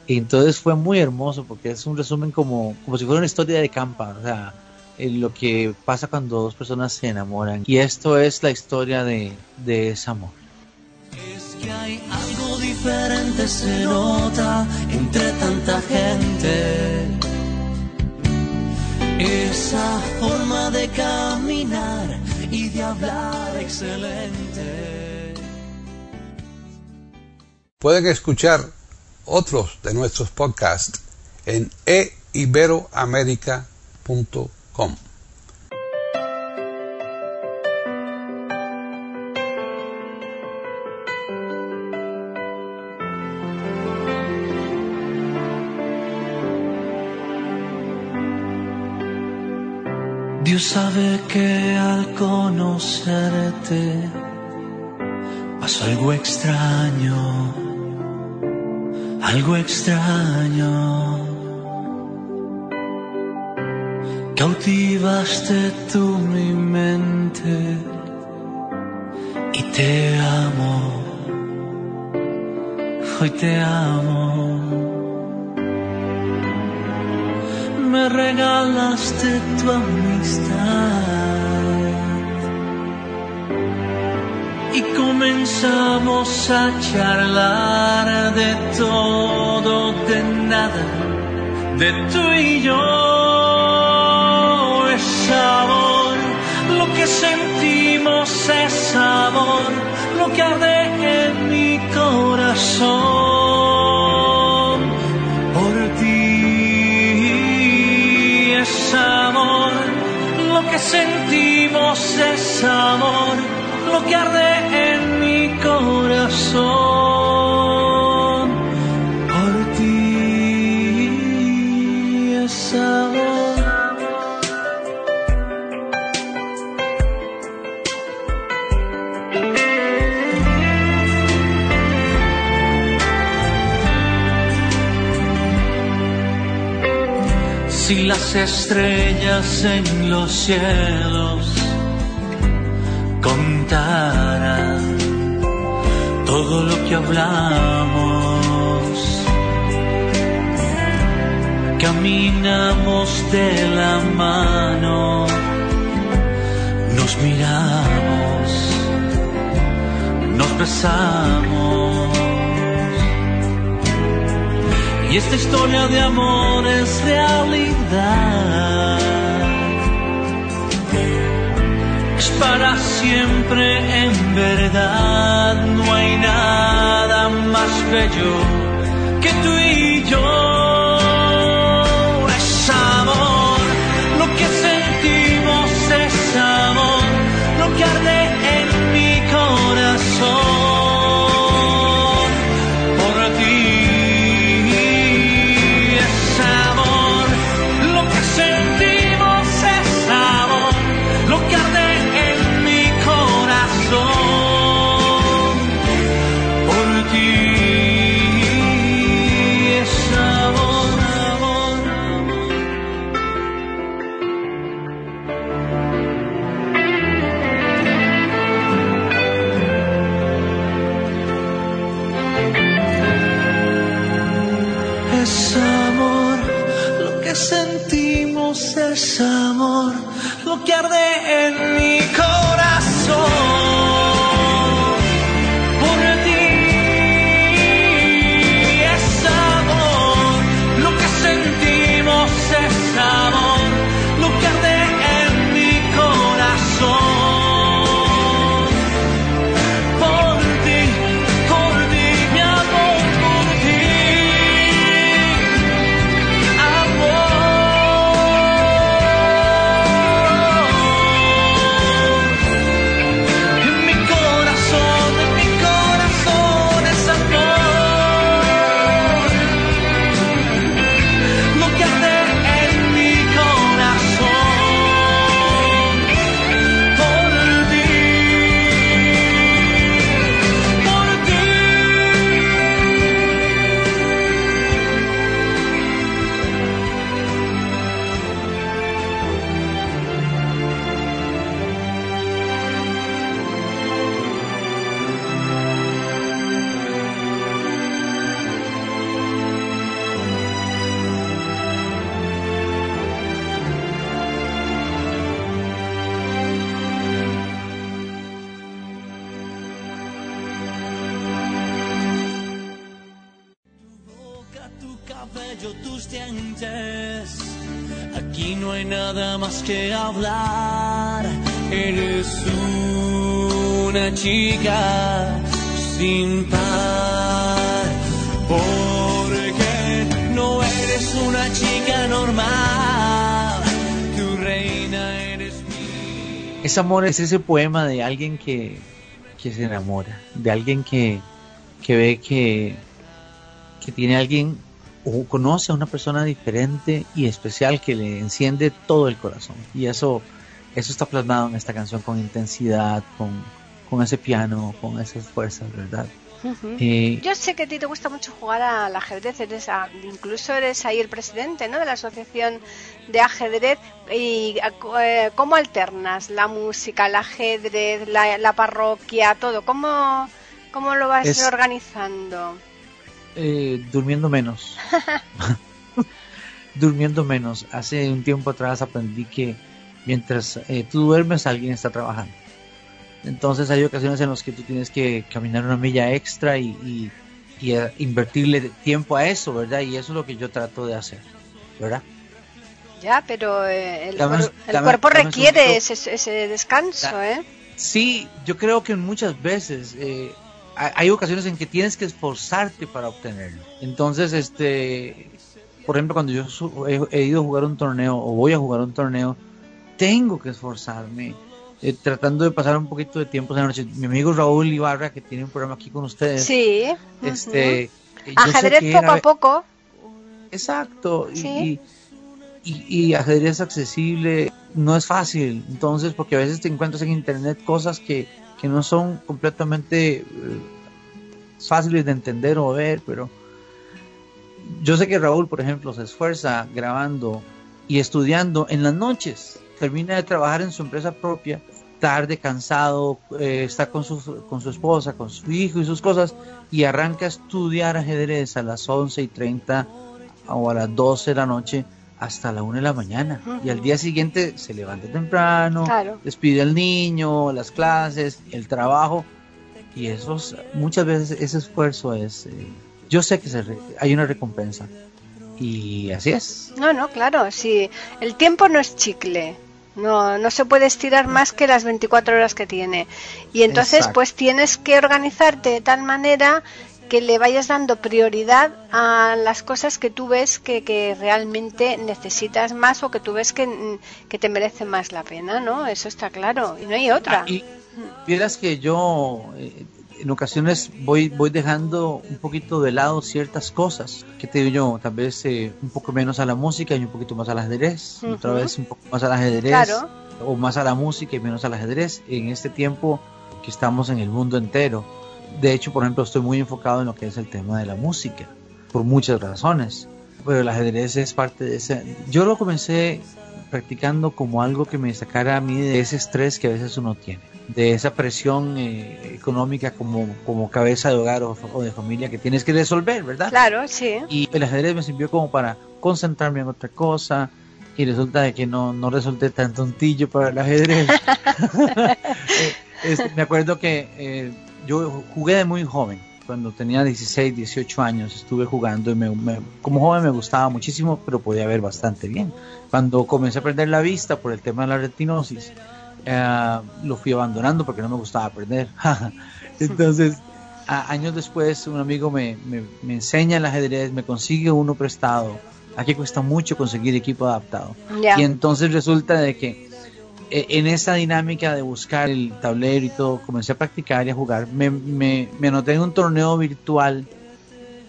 Y entonces fue muy hermoso porque es un resumen como, como si fuera una historia de campa, o sea, eh, lo que pasa cuando dos personas se enamoran. Y esto es la historia de, de ese amor. Es que hay algo diferente, se nota entre tanta gente. Esa forma de caminar y de hablar excelente. Pueden escuchar otros de nuestros podcasts en eiberoamerica.com. sabe que al conocerte pasó algo extraño, algo extraño. Cautivaste tú mi mente y te amo, hoy te amo. Me regalaste tu amistad y comenzamos a charlar de todo, de nada, de tú y yo. Es amor, lo que sentimos es amor, lo que arde en mi corazón es amor, lo que sentimos es amor, lo que arde en mi corazón. Por ti es amor. Si las estrellas en los cielos contaran todo lo que hablamos, caminamos de la mano, nos miramos, nos besamos. Esta historia de amor es realidad. Es para siempre en verdad. No hay nada más bello que tú y yo. Amor, es ese poema de alguien que, que se enamora, de alguien que, que ve que, que tiene alguien o conoce a una persona diferente y especial que le enciende todo el corazón. Y eso, eso está plasmado en esta canción con intensidad, con, con ese piano, con esas fuerzas, ¿verdad? Eh, Yo sé que a ti te gusta mucho jugar al ajedrez, eres a- incluso eres ahí el presidente ¿no? de la asociación de ajedrez. ¿Y eh, cómo alternas la música, el ajedrez, la, la parroquia, todo? ¿Cómo, cómo lo vas Es- organizando? eh, durmiendo menos. [LAUGHS] durmiendo menos. Hace un tiempo atrás aprendí que mientras eh, tú duermes alguien está trabajando. Entonces hay ocasiones en las que tú tienes que caminar una milla extra y, y- y, eh, invertirle tiempo a eso, ¿verdad? Y eso es lo que yo trato de hacer, ¿verdad? Ya, pero eh, el, Dame- cuer- el dame- cuerpo dame requiere ese, ese descanso, Da- ¿eh? Sí, yo creo que muchas veces eh, hay ocasiones en que tienes que esforzarte para obtenerlo. Entonces, este, por ejemplo, cuando yo he ido a jugar un torneo o voy a jugar un torneo, tengo que esforzarme, eh, tratando de pasar un poquito de tiempo en la noche. Mi amigo Raúl Ibarra, que tiene un programa aquí con ustedes, Sí. este, sé Ajedrez poco era- a poco. Exacto. y- Sí. Y, y, y ajedrez accesible no es fácil. Entonces, porque a veces te encuentras en internet cosas que, que no son completamente eh, fáciles de entender o ver, pero yo sé que Raúl, por ejemplo, se esfuerza grabando y estudiando en las noches. Termina de trabajar en su empresa propia, tarde, cansado, eh, está con su, con su esposa, con su hijo y sus cosas, y arranca a estudiar ajedrez a las 11 y 30 o a las 12 de la noche hasta la 1 de la mañana. Y al día siguiente se levanta temprano, Claro. despide al niño, las clases, el trabajo. Y eso es- muchas veces ese esfuerzo es... eh, yo sé que se re- hay una recompensa. Y así es. No, no, claro, sí. El tiempo no es chicle. No, no se puede estirar más que las 24 horas que tiene. Y entonces, Exacto. pues tienes que organizarte de tal manera que le vayas dando prioridad a las cosas que tú ves que, que realmente necesitas más o que tú ves que, mm, que te merece más la pena, ¿no? Eso está claro. Y no hay otra. Y vieras que yo eh, en ocasiones voy, voy dejando un poquito de lado ciertas cosas. que te digo yo? Tal vez eh, un poco menos a la música y un poquito más al ajedrez. Otra Ujú. vez un poco más al ajedrez. Claro. O más a la música y menos al ajedrez. En este tiempo que estamos en el mundo entero. De hecho, por ejemplo, estoy muy enfocado en lo que es el tema de la música. Por muchas razones. Pero el ajedrez es parte de ese... Yo lo comencé practicando como algo que me sacara a mí de ese estrés que a veces uno tiene, de esa presión eh, económica como, como cabeza de hogar o, o de familia que tienes que resolver, ¿verdad? Claro, sí. Y el ajedrez me sirvió como para concentrarme en otra cosa y resulta de que no, no resulté tan tontillo para el ajedrez. [LAUGHS] [LAUGHS] Eh, este, me acuerdo que eh, yo jugué de muy joven, cuando tenía 16, 18 años, estuve jugando y me- me- como joven me gustaba muchísimo, pero podía ver bastante bien. Cuando comencé a perder la vista por el tema de la retinosis, eh, lo fui abandonando porque no me gustaba perder. [LAUGHS] Entonces, a- años después, un amigo me, me, me enseña el ajedrez, me consigue uno prestado. Aquí cuesta mucho conseguir equipo adaptado. Ya. Y entonces resulta de que en esa dinámica de buscar el tablero y todo, comencé a practicar y a jugar. Me, me, me anoté en un torneo virtual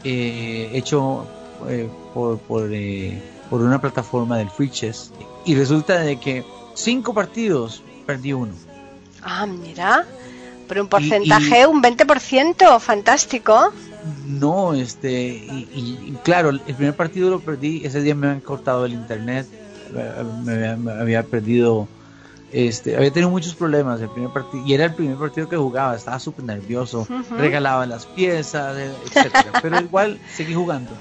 eh, hecho eh, por, por, eh, por una plataforma del Free Chess. Y resulta de que cinco partidos perdí uno. Ah, mira. Pero un porcentaje, un 20%, fantástico. No, este, y, y- y claro, el primer partido lo perdí, ese día me habían cortado el internet, eh, me me había perdido, este, había tenido muchos problemas el primer partido, y era el primer partido que jugaba, estaba súper nervioso, Ujú. regalaba las piezas, eh, etcétera, [LAUGHS] pero igual seguí jugando.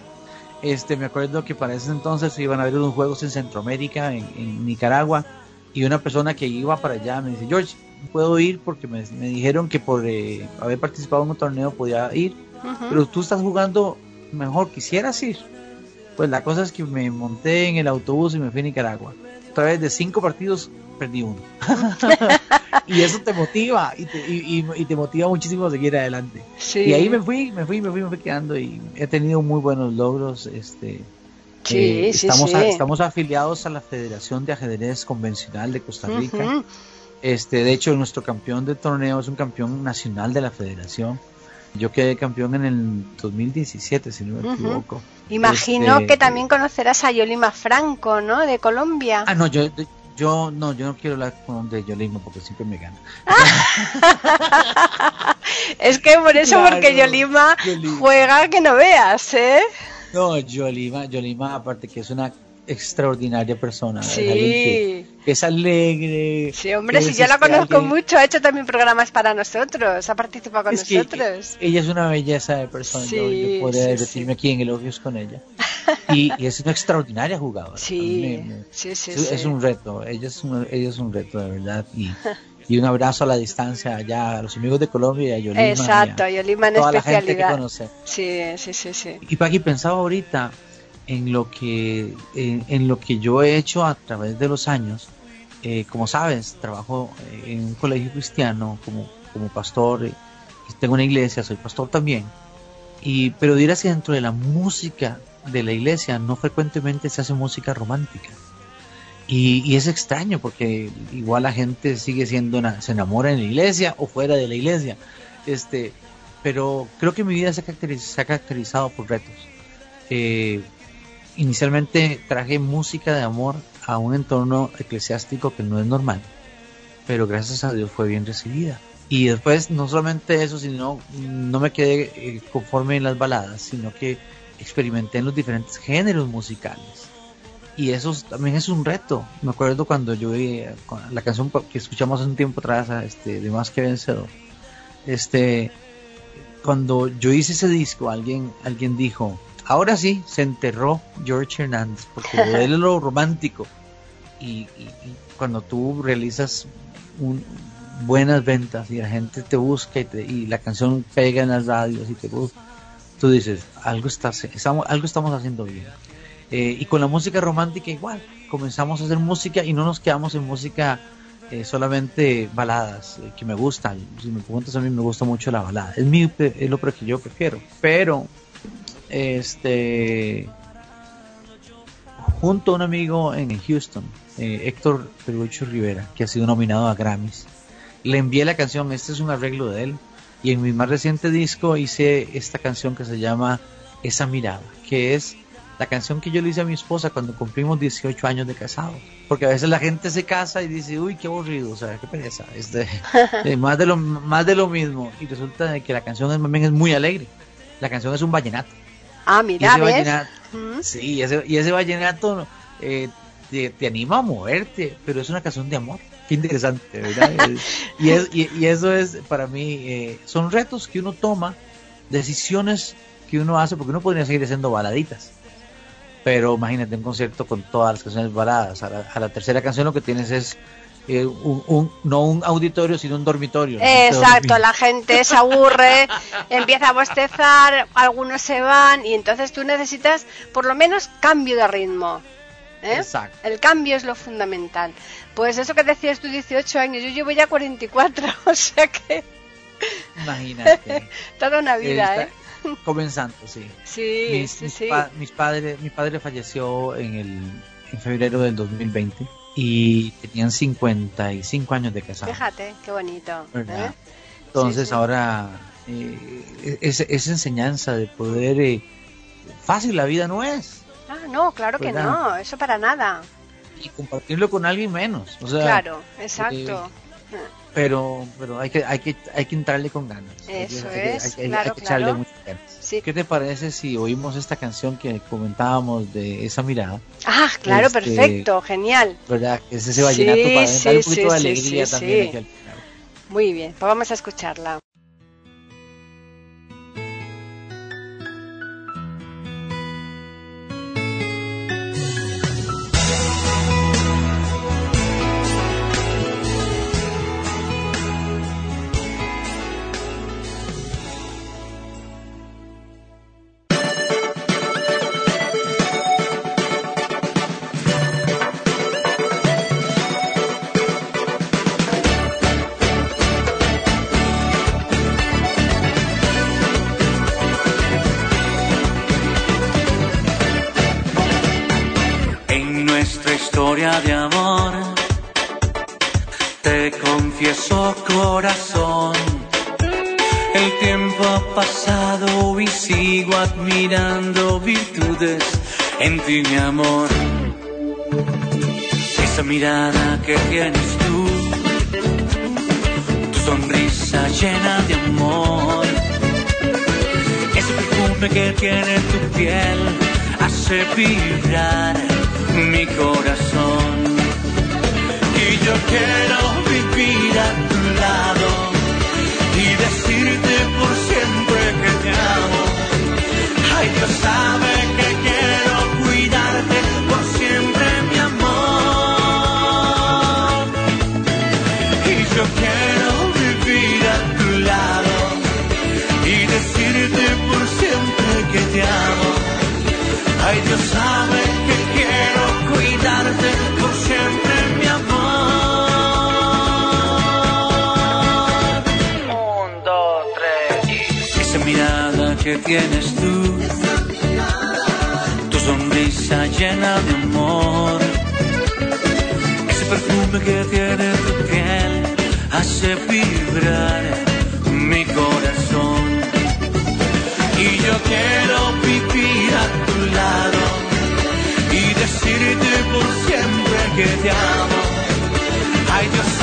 Este, me acuerdo que para ese entonces iban a haber unos juegos en Centroamérica, en, en Nicaragua, y una persona que iba para allá me dice, George, puedo ir porque me, me dijeron que por eh, haber participado en un torneo podía ir Ujú. pero tú estás jugando mejor, quisieras ir. Pues la cosa es que me monté en el autobús y me fui a Nicaragua. A través de cinco partidos perdí uno. [LAUGHS] [LAUGHS] y eso te motiva y te, y, y- y te motiva muchísimo a seguir adelante. Sí. Y ahí me fui, me fui, me fui, me fui quedando y he tenido muy buenos logros. Este, Sí, eh, sí, estamos, sí. a- estamos afiliados a la Federación de Ajedrez Convencional de Costa Rica. Este, de hecho, nuestro campeón de torneo es un campeón nacional de la federación. Yo quedé campeón en el 2017, si no me equivoco. Imagino Este, que también conocerás a Yolima Franco, ¿no? De Colombia. Ah, no, yo, yo no, yo no quiero hablar con de Yolima porque siempre me gana. [LAUGHS] Es que por eso, Claro, porque Yolima Yolima. juega que no veas, ¿eh? No, Yolima, Yolima, aparte que es una extraordinaria persona. Sí. que, que es alegre. Sí, hombre, si yo la conozco mucho, ha hecho también programas para nosotros, ha participado con es que nosotros. ella es una belleza de persona. yo- Sí, yo, podría sí, sí. aquí en elogios con ella. Y, y es una extraordinaria jugadora. Sí, me- me- sí, sí, es, es sí. un reto. Ella es un, ella es un reto, de verdad. Y, y un abrazo a la distancia allá a los amigos de Colombia y a Yolima. y a Exacto, Yolima en toda la gente que especialidad. conoce. Sí, sí, sí, sí. Y Paqui pensaba ahorita en lo que en, en lo que yo he hecho a través de los años. Eh, como sabes, trabajo en un colegio cristiano como, como pastor, eh, tengo una iglesia, soy pastor también. Y, pero dirás que dentro de la música de la iglesia no frecuentemente se hace música romántica. Y, es extraño porque igual la gente sigue siendo, se enamora en la iglesia o fuera de la iglesia. Este, pero creo que mi vida se ha caracterizado por retos. Eh, inicialmente traje música de amor a un entorno eclesiástico que no es normal, pero gracias a Dios fue bien recibida. Y después no solamente eso, sino no me quedé eh, conforme en las baladas, sino que experimenté en los diferentes géneros musicales. Y eso es- también es un reto. Me acuerdo cuando yo vi eh, con la canción que escuchamos hace un tiempo atrás, este, de Más que Vencedor. Este, cuando yo hice ese disco, alguien, alguien dijo, ahora sí, se enterró George Hernández, porque [LAUGHS] él es lo romántico. Y, y- y cuando tú realizas un- buenas ventas y la gente te busca y, te- y la canción pega en las radios y te busca, tú dices, algo, está, estamos, algo estamos haciendo bien. Eh, y con la música romántica igual, comenzamos a hacer música y no nos quedamos en música eh, solamente baladas, eh, que me gustan. Si me preguntas a mí, me gusta mucho la balada. Es, mi, es lo que yo prefiero. Pero, este, junto a un amigo en Houston, Héctor Perucho Rivera, que ha sido nominado a Grammys, le envié la canción, este es un arreglo de él, y en mi más reciente disco hice esta canción que se llama Esa mirada, que es la canción que yo le hice a mi esposa cuando cumplimos 18 años de casados. Porque a veces la gente se casa y dice, uy, qué aburrido, o sea, qué pereza, este, [LAUGHS] más, de lo, más de lo mismo. Y resulta de que la canción es, también es muy alegre. La canción es un vallenato. Ah, Y mira, ese ¿ves? vallenato, Mm. sí, y ese, y ese vallenato eh, te, te anima a moverte, pero es una canción de amor. Qué interesante, ¿verdad? [LAUGHS] y, es- y- y eso es para mí, eh, son retos que uno toma, decisiones que uno hace, porque uno podría seguir haciendo baladitas. Pero imagínate un concierto con todas las canciones baladas. A la, a la tercera canción lo que tienes es eh, un, un- no un auditorio, sino un dormitorio. Exacto, la gente se aburre, empieza a bostezar, algunos se van y entonces tú necesitas por lo menos cambio de ritmo. ¿Eh? Exacto. El cambio es lo fundamental. Pues eso que decías tú, 18 años, yo llevo ya 44, [LAUGHS] o sea que Imagínate. [LAUGHS] toda una vida, ¿eh? Comenzando, sí. Sí, mis, sí, mis sí. pa- mis padres, mi padre falleció en el en febrero del 2020 y tenían 55 años de casado. Fíjate, qué bonito. ¿verdad? ¿eh? Entonces Sí, ahora eh, es- esa enseñanza de poder eh, fácil la vida no es Ah, no, claro que no, eso para nada. y compartirlo con alguien menos. O sea, Claro, exacto. pero pero hay que hay que hay que entrarle con ganas. Hay Eso hay que- es, hay que- hay claro, que echarle claro. muchas ganas. Sí. ¿Qué te parece si oímos esta canción que comentábamos de esa mirada? Ah, claro, Este, perfecto, genial. ¿verdad? Es ese vallenato Sí, para sí, dar un poquito sí, de sí, alegría sí, también aquí al final. Muy bien, pues vamos a escucharla. Ti, mi amor. Esa mirada que tienes tú, tu sonrisa llena de amor. Ese perfume que tiene tu piel hace vibrar mi corazón. Y yo quiero vivir a tu lado y decirte por siempre que te amo. Ay, Dios sabe que Ay, Dios sabe que quiero cuidarte por siempre, mi amor. Un, dos, tres. Esa mirada que tienes tú, tu sonrisa llena de amor, ese perfume que tiene tu piel hace vibrar que te amo. Ay, Dios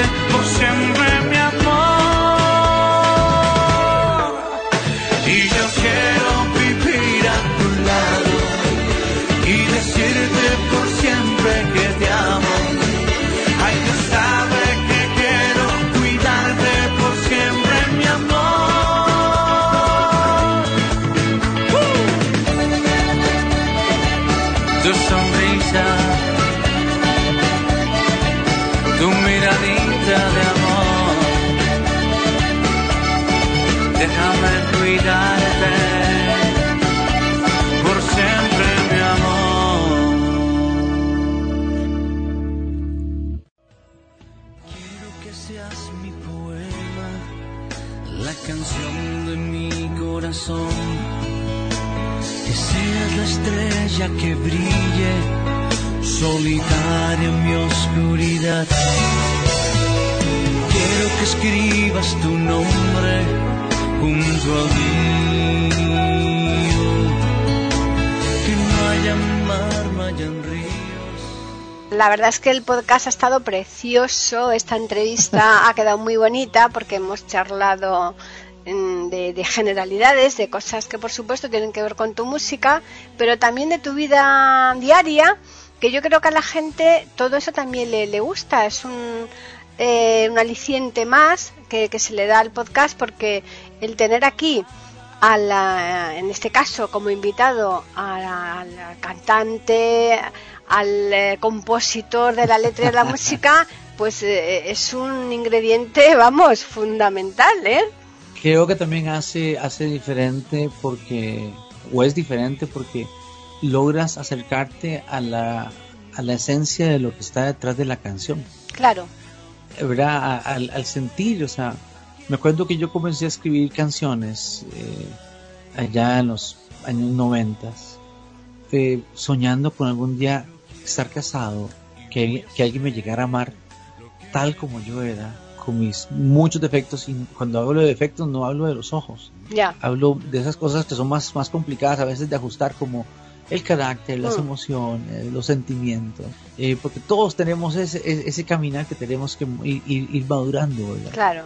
cuidarte estrella que brille, solitaria en mi oscuridad. Quiero que escribas tu nombre junto al mío. Que no haya mar, no hayan ríos. La verdad es que el podcast ha estado precioso, esta entrevista ha quedado muy bonita porque hemos charlado de, de generalidades, de cosas que por supuesto tienen que ver con tu música, pero también de tu vida diaria, que yo creo que a la gente todo eso también le, le gusta, es un, eh, un aliciente más que, que se le da al podcast porque el tener aquí a la, en este caso como invitado al cantante, al eh, compositor de la letra y de la [LAUGHS] música, pues eh, es un ingrediente, vamos, fundamental, ¿eh? Creo que también hace, hace diferente porque, o es diferente porque logras acercarte a la, a la esencia de lo que está detrás de la canción. Claro, ¿verdad? Al sentir, o sea, me acuerdo que yo comencé a escribir canciones eh, allá en los años noventas, eh, soñando con algún día estar casado, que, que alguien me llegara a amar tal como yo era, con mis muchos defectos, y cuando hablo de defectos no hablo de los ojos, ya, hablo de esas cosas que son más, más complicadas a veces de ajustar como el carácter, las Mm. emociones, los sentimientos, eh, porque todos tenemos ese, ese, ese caminar que tenemos que ir, ir- ir madurando, ¿verdad? claro,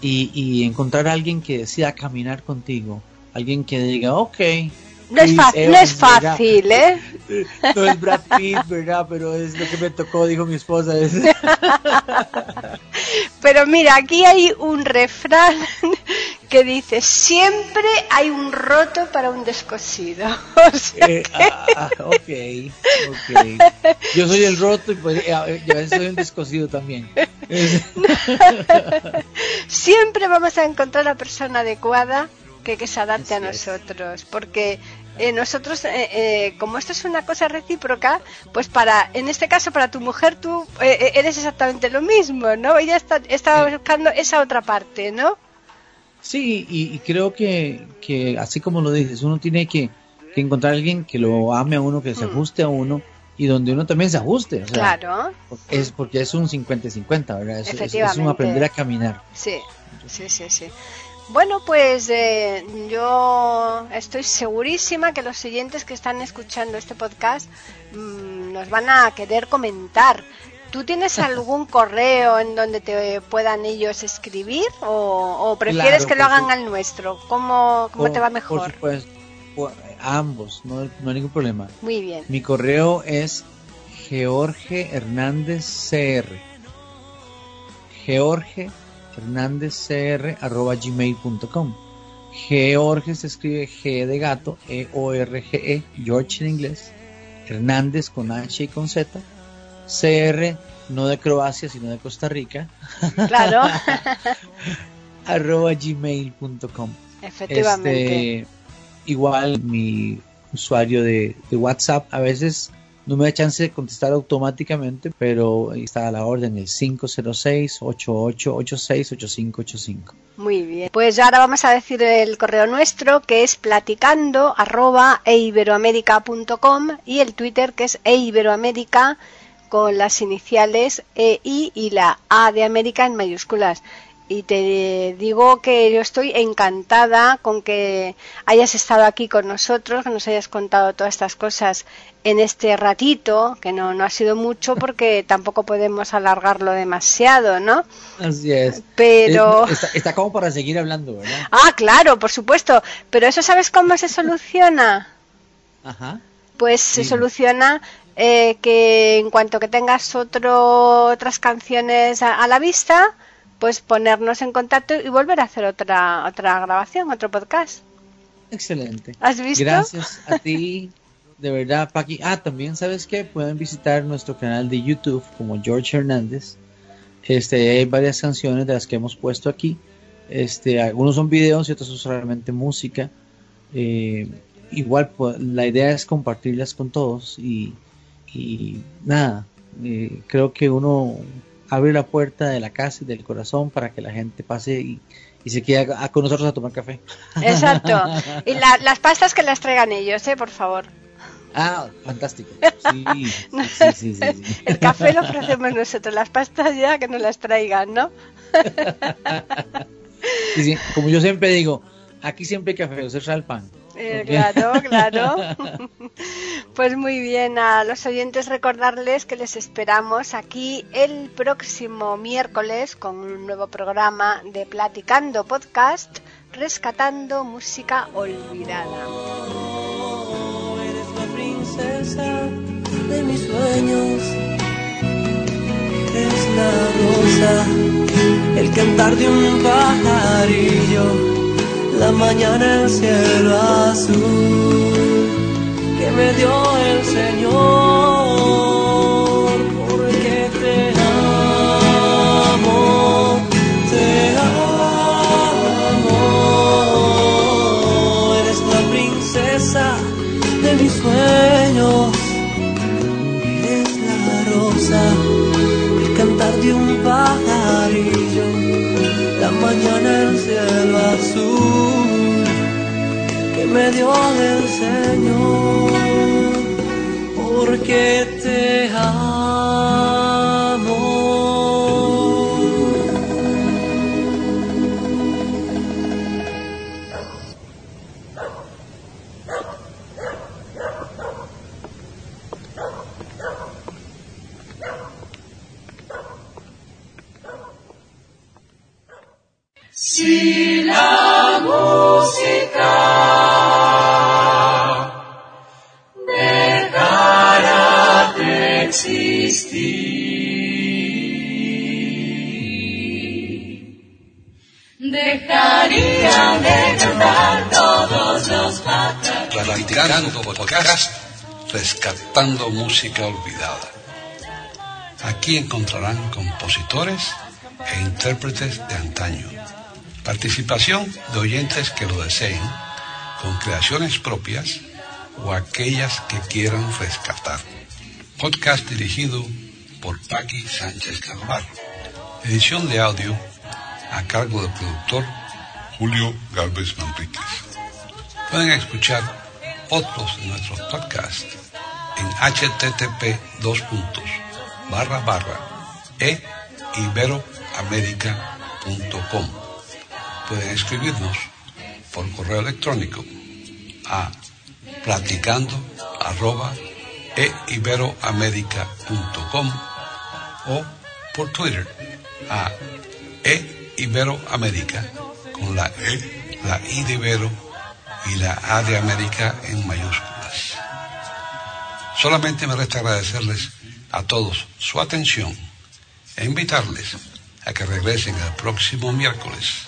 Y, y encontrar a alguien que decida caminar contigo, alguien que diga, ok, No es, fa- no es fácil, ¿eh? [LAUGHS] No es Brad Pitt, ¿verdad? Pero es lo que me tocó, dijo mi esposa. Es- [LAUGHS] Pero mira, aquí hay un refrán [LAUGHS] que dice, siempre hay un roto para un descosido. O sea Eh, que- ah, ah, ok, ok. Yo soy el roto y pues, eh, a veces soy un descosido también. Siempre vamos a encontrar la persona adecuada que, que se adapte a nosotros, porque eh, nosotros, eh, eh, como esto es una cosa recíproca, pues para, en este caso para tu mujer tú eres exactamente lo mismo, ¿no? Ella está, estaba Sí. buscando esa otra parte, ¿no? Sí, y, y creo que, que así como lo dices, uno tiene que, que encontrar a alguien que lo ame a uno, que se Mm. ajuste a uno y donde uno también se ajuste. O sea, Claro, Es porque es un 50-50, ¿verdad? Es, es- es un aprender a caminar. sí, sí, sí, sí. Bueno, pues eh, yo estoy segurísima que los siguientes que están escuchando este podcast mm, nos van a querer comentar. ¿Tú tienes [LAUGHS] algún correo en donde te puedan ellos escribir o, o prefieres Claro, que lo hagan su- al nuestro? ¿Cómo, cómo Por- te va Por mejor? supuesto, por- ambos, no, no hay ningún problema. Muy bien. Mi correo es George Hernández CR. George Hernández CR arroba gmail.com. George se escribe G de gato, E-O-R-G-E, George en inglés, Hernández con H y con Z, CR no de Croacia sino de Costa Rica, Claro, [LAUGHS] arroba gmail.com. efectivamente. Este, igual mi usuario de, de WhatsApp a veces no me da chance de contestar automáticamente, pero está a la orden el 506-8886-8585. Muy bien. Pues ahora vamos a decir el correo nuestro que es platicando arroba y el Twitter que es eiberoamerica con las iniciales EI y la A de América en mayúsculas. Y te digo que yo estoy encantada con que hayas estado aquí con nosotros, que nos hayas contado todas estas cosas en este ratito, que no, no ha sido mucho porque [LAUGHS] tampoco podemos alargarlo demasiado, ¿no? Así es. Pero... Es- está, está como para seguir hablando, ¿verdad? Ah, claro, por supuesto. Pero eso, ¿sabes cómo se soluciona? Ajá. Pues se soluciona eh, que en cuanto que tengas otro, otras canciones a, a la vista, pues ponernos en contacto y volver a hacer otra otra grabación, otro podcast. Excelente. ¿Has visto? Gracias a ti, [LAUGHS] de verdad, Paqui. Ah, también, ¿sabes qué? Pueden visitar nuestro canal de YouTube como George Hernández. Este, hay varias canciones de las que hemos puesto aquí. Este, algunos son videos y otros son solamente música. Eh, igual, pues, la idea es compartirlas con todos y, y nada, eh, creo que uno abre la puerta de la casa y del corazón para que la gente pase y, y se quede a- con nosotros a tomar café. Exacto. [LAUGHS] Y la- las pastas que las traigan ellos, ¿eh? Por favor. Ah, fantástico. [LAUGHS] Sí, sí, sí, sí, sí. El café lo ofrecemos nosotros, las pastas ya que nos las traigan, ¿no? [LAUGHS] Sí, sí, Como yo siempre digo, aquí siempre hay café, usted trae el pan. Eh. Claro, claro. [LAUGHS] Pues muy bien, a los oyentes recordarles que les esperamos aquí el próximo miércoles con un nuevo programa de Platicando Podcast, rescatando música olvidada. Princesa de mis sueños. Eres la rosa, el cantar de un pajarillo, la mañana el cielo azul que me dio el Señor. Mañana el cielo azul que me dio el Señor, porque te amo. Si la música dejara de existir, dejaría de cantar todos los pájaros. Practicando podcast, rescatando música olvidada. Aquí encontrarán compositores e intérpretes de antaño Participación de oyentes que lo deseen, con creaciones propias o aquellas que quieran rescatar. Podcast dirigido por Paqui Sánchez Carvalho. Edición de audio a cargo del productor Julio Galvez Manríquez. Pueden escuchar otros de nuestros podcasts en http dos e. Pueden escribirnos por correo electrónico a platicando arroba eiberoamerica.com o por Twitter a eiberoamerica con la E, la I de Ibero y la A de América en mayúsculas. Solamente me resta agradecerles a todos su atención e invitarles a que regresen el próximo miércoles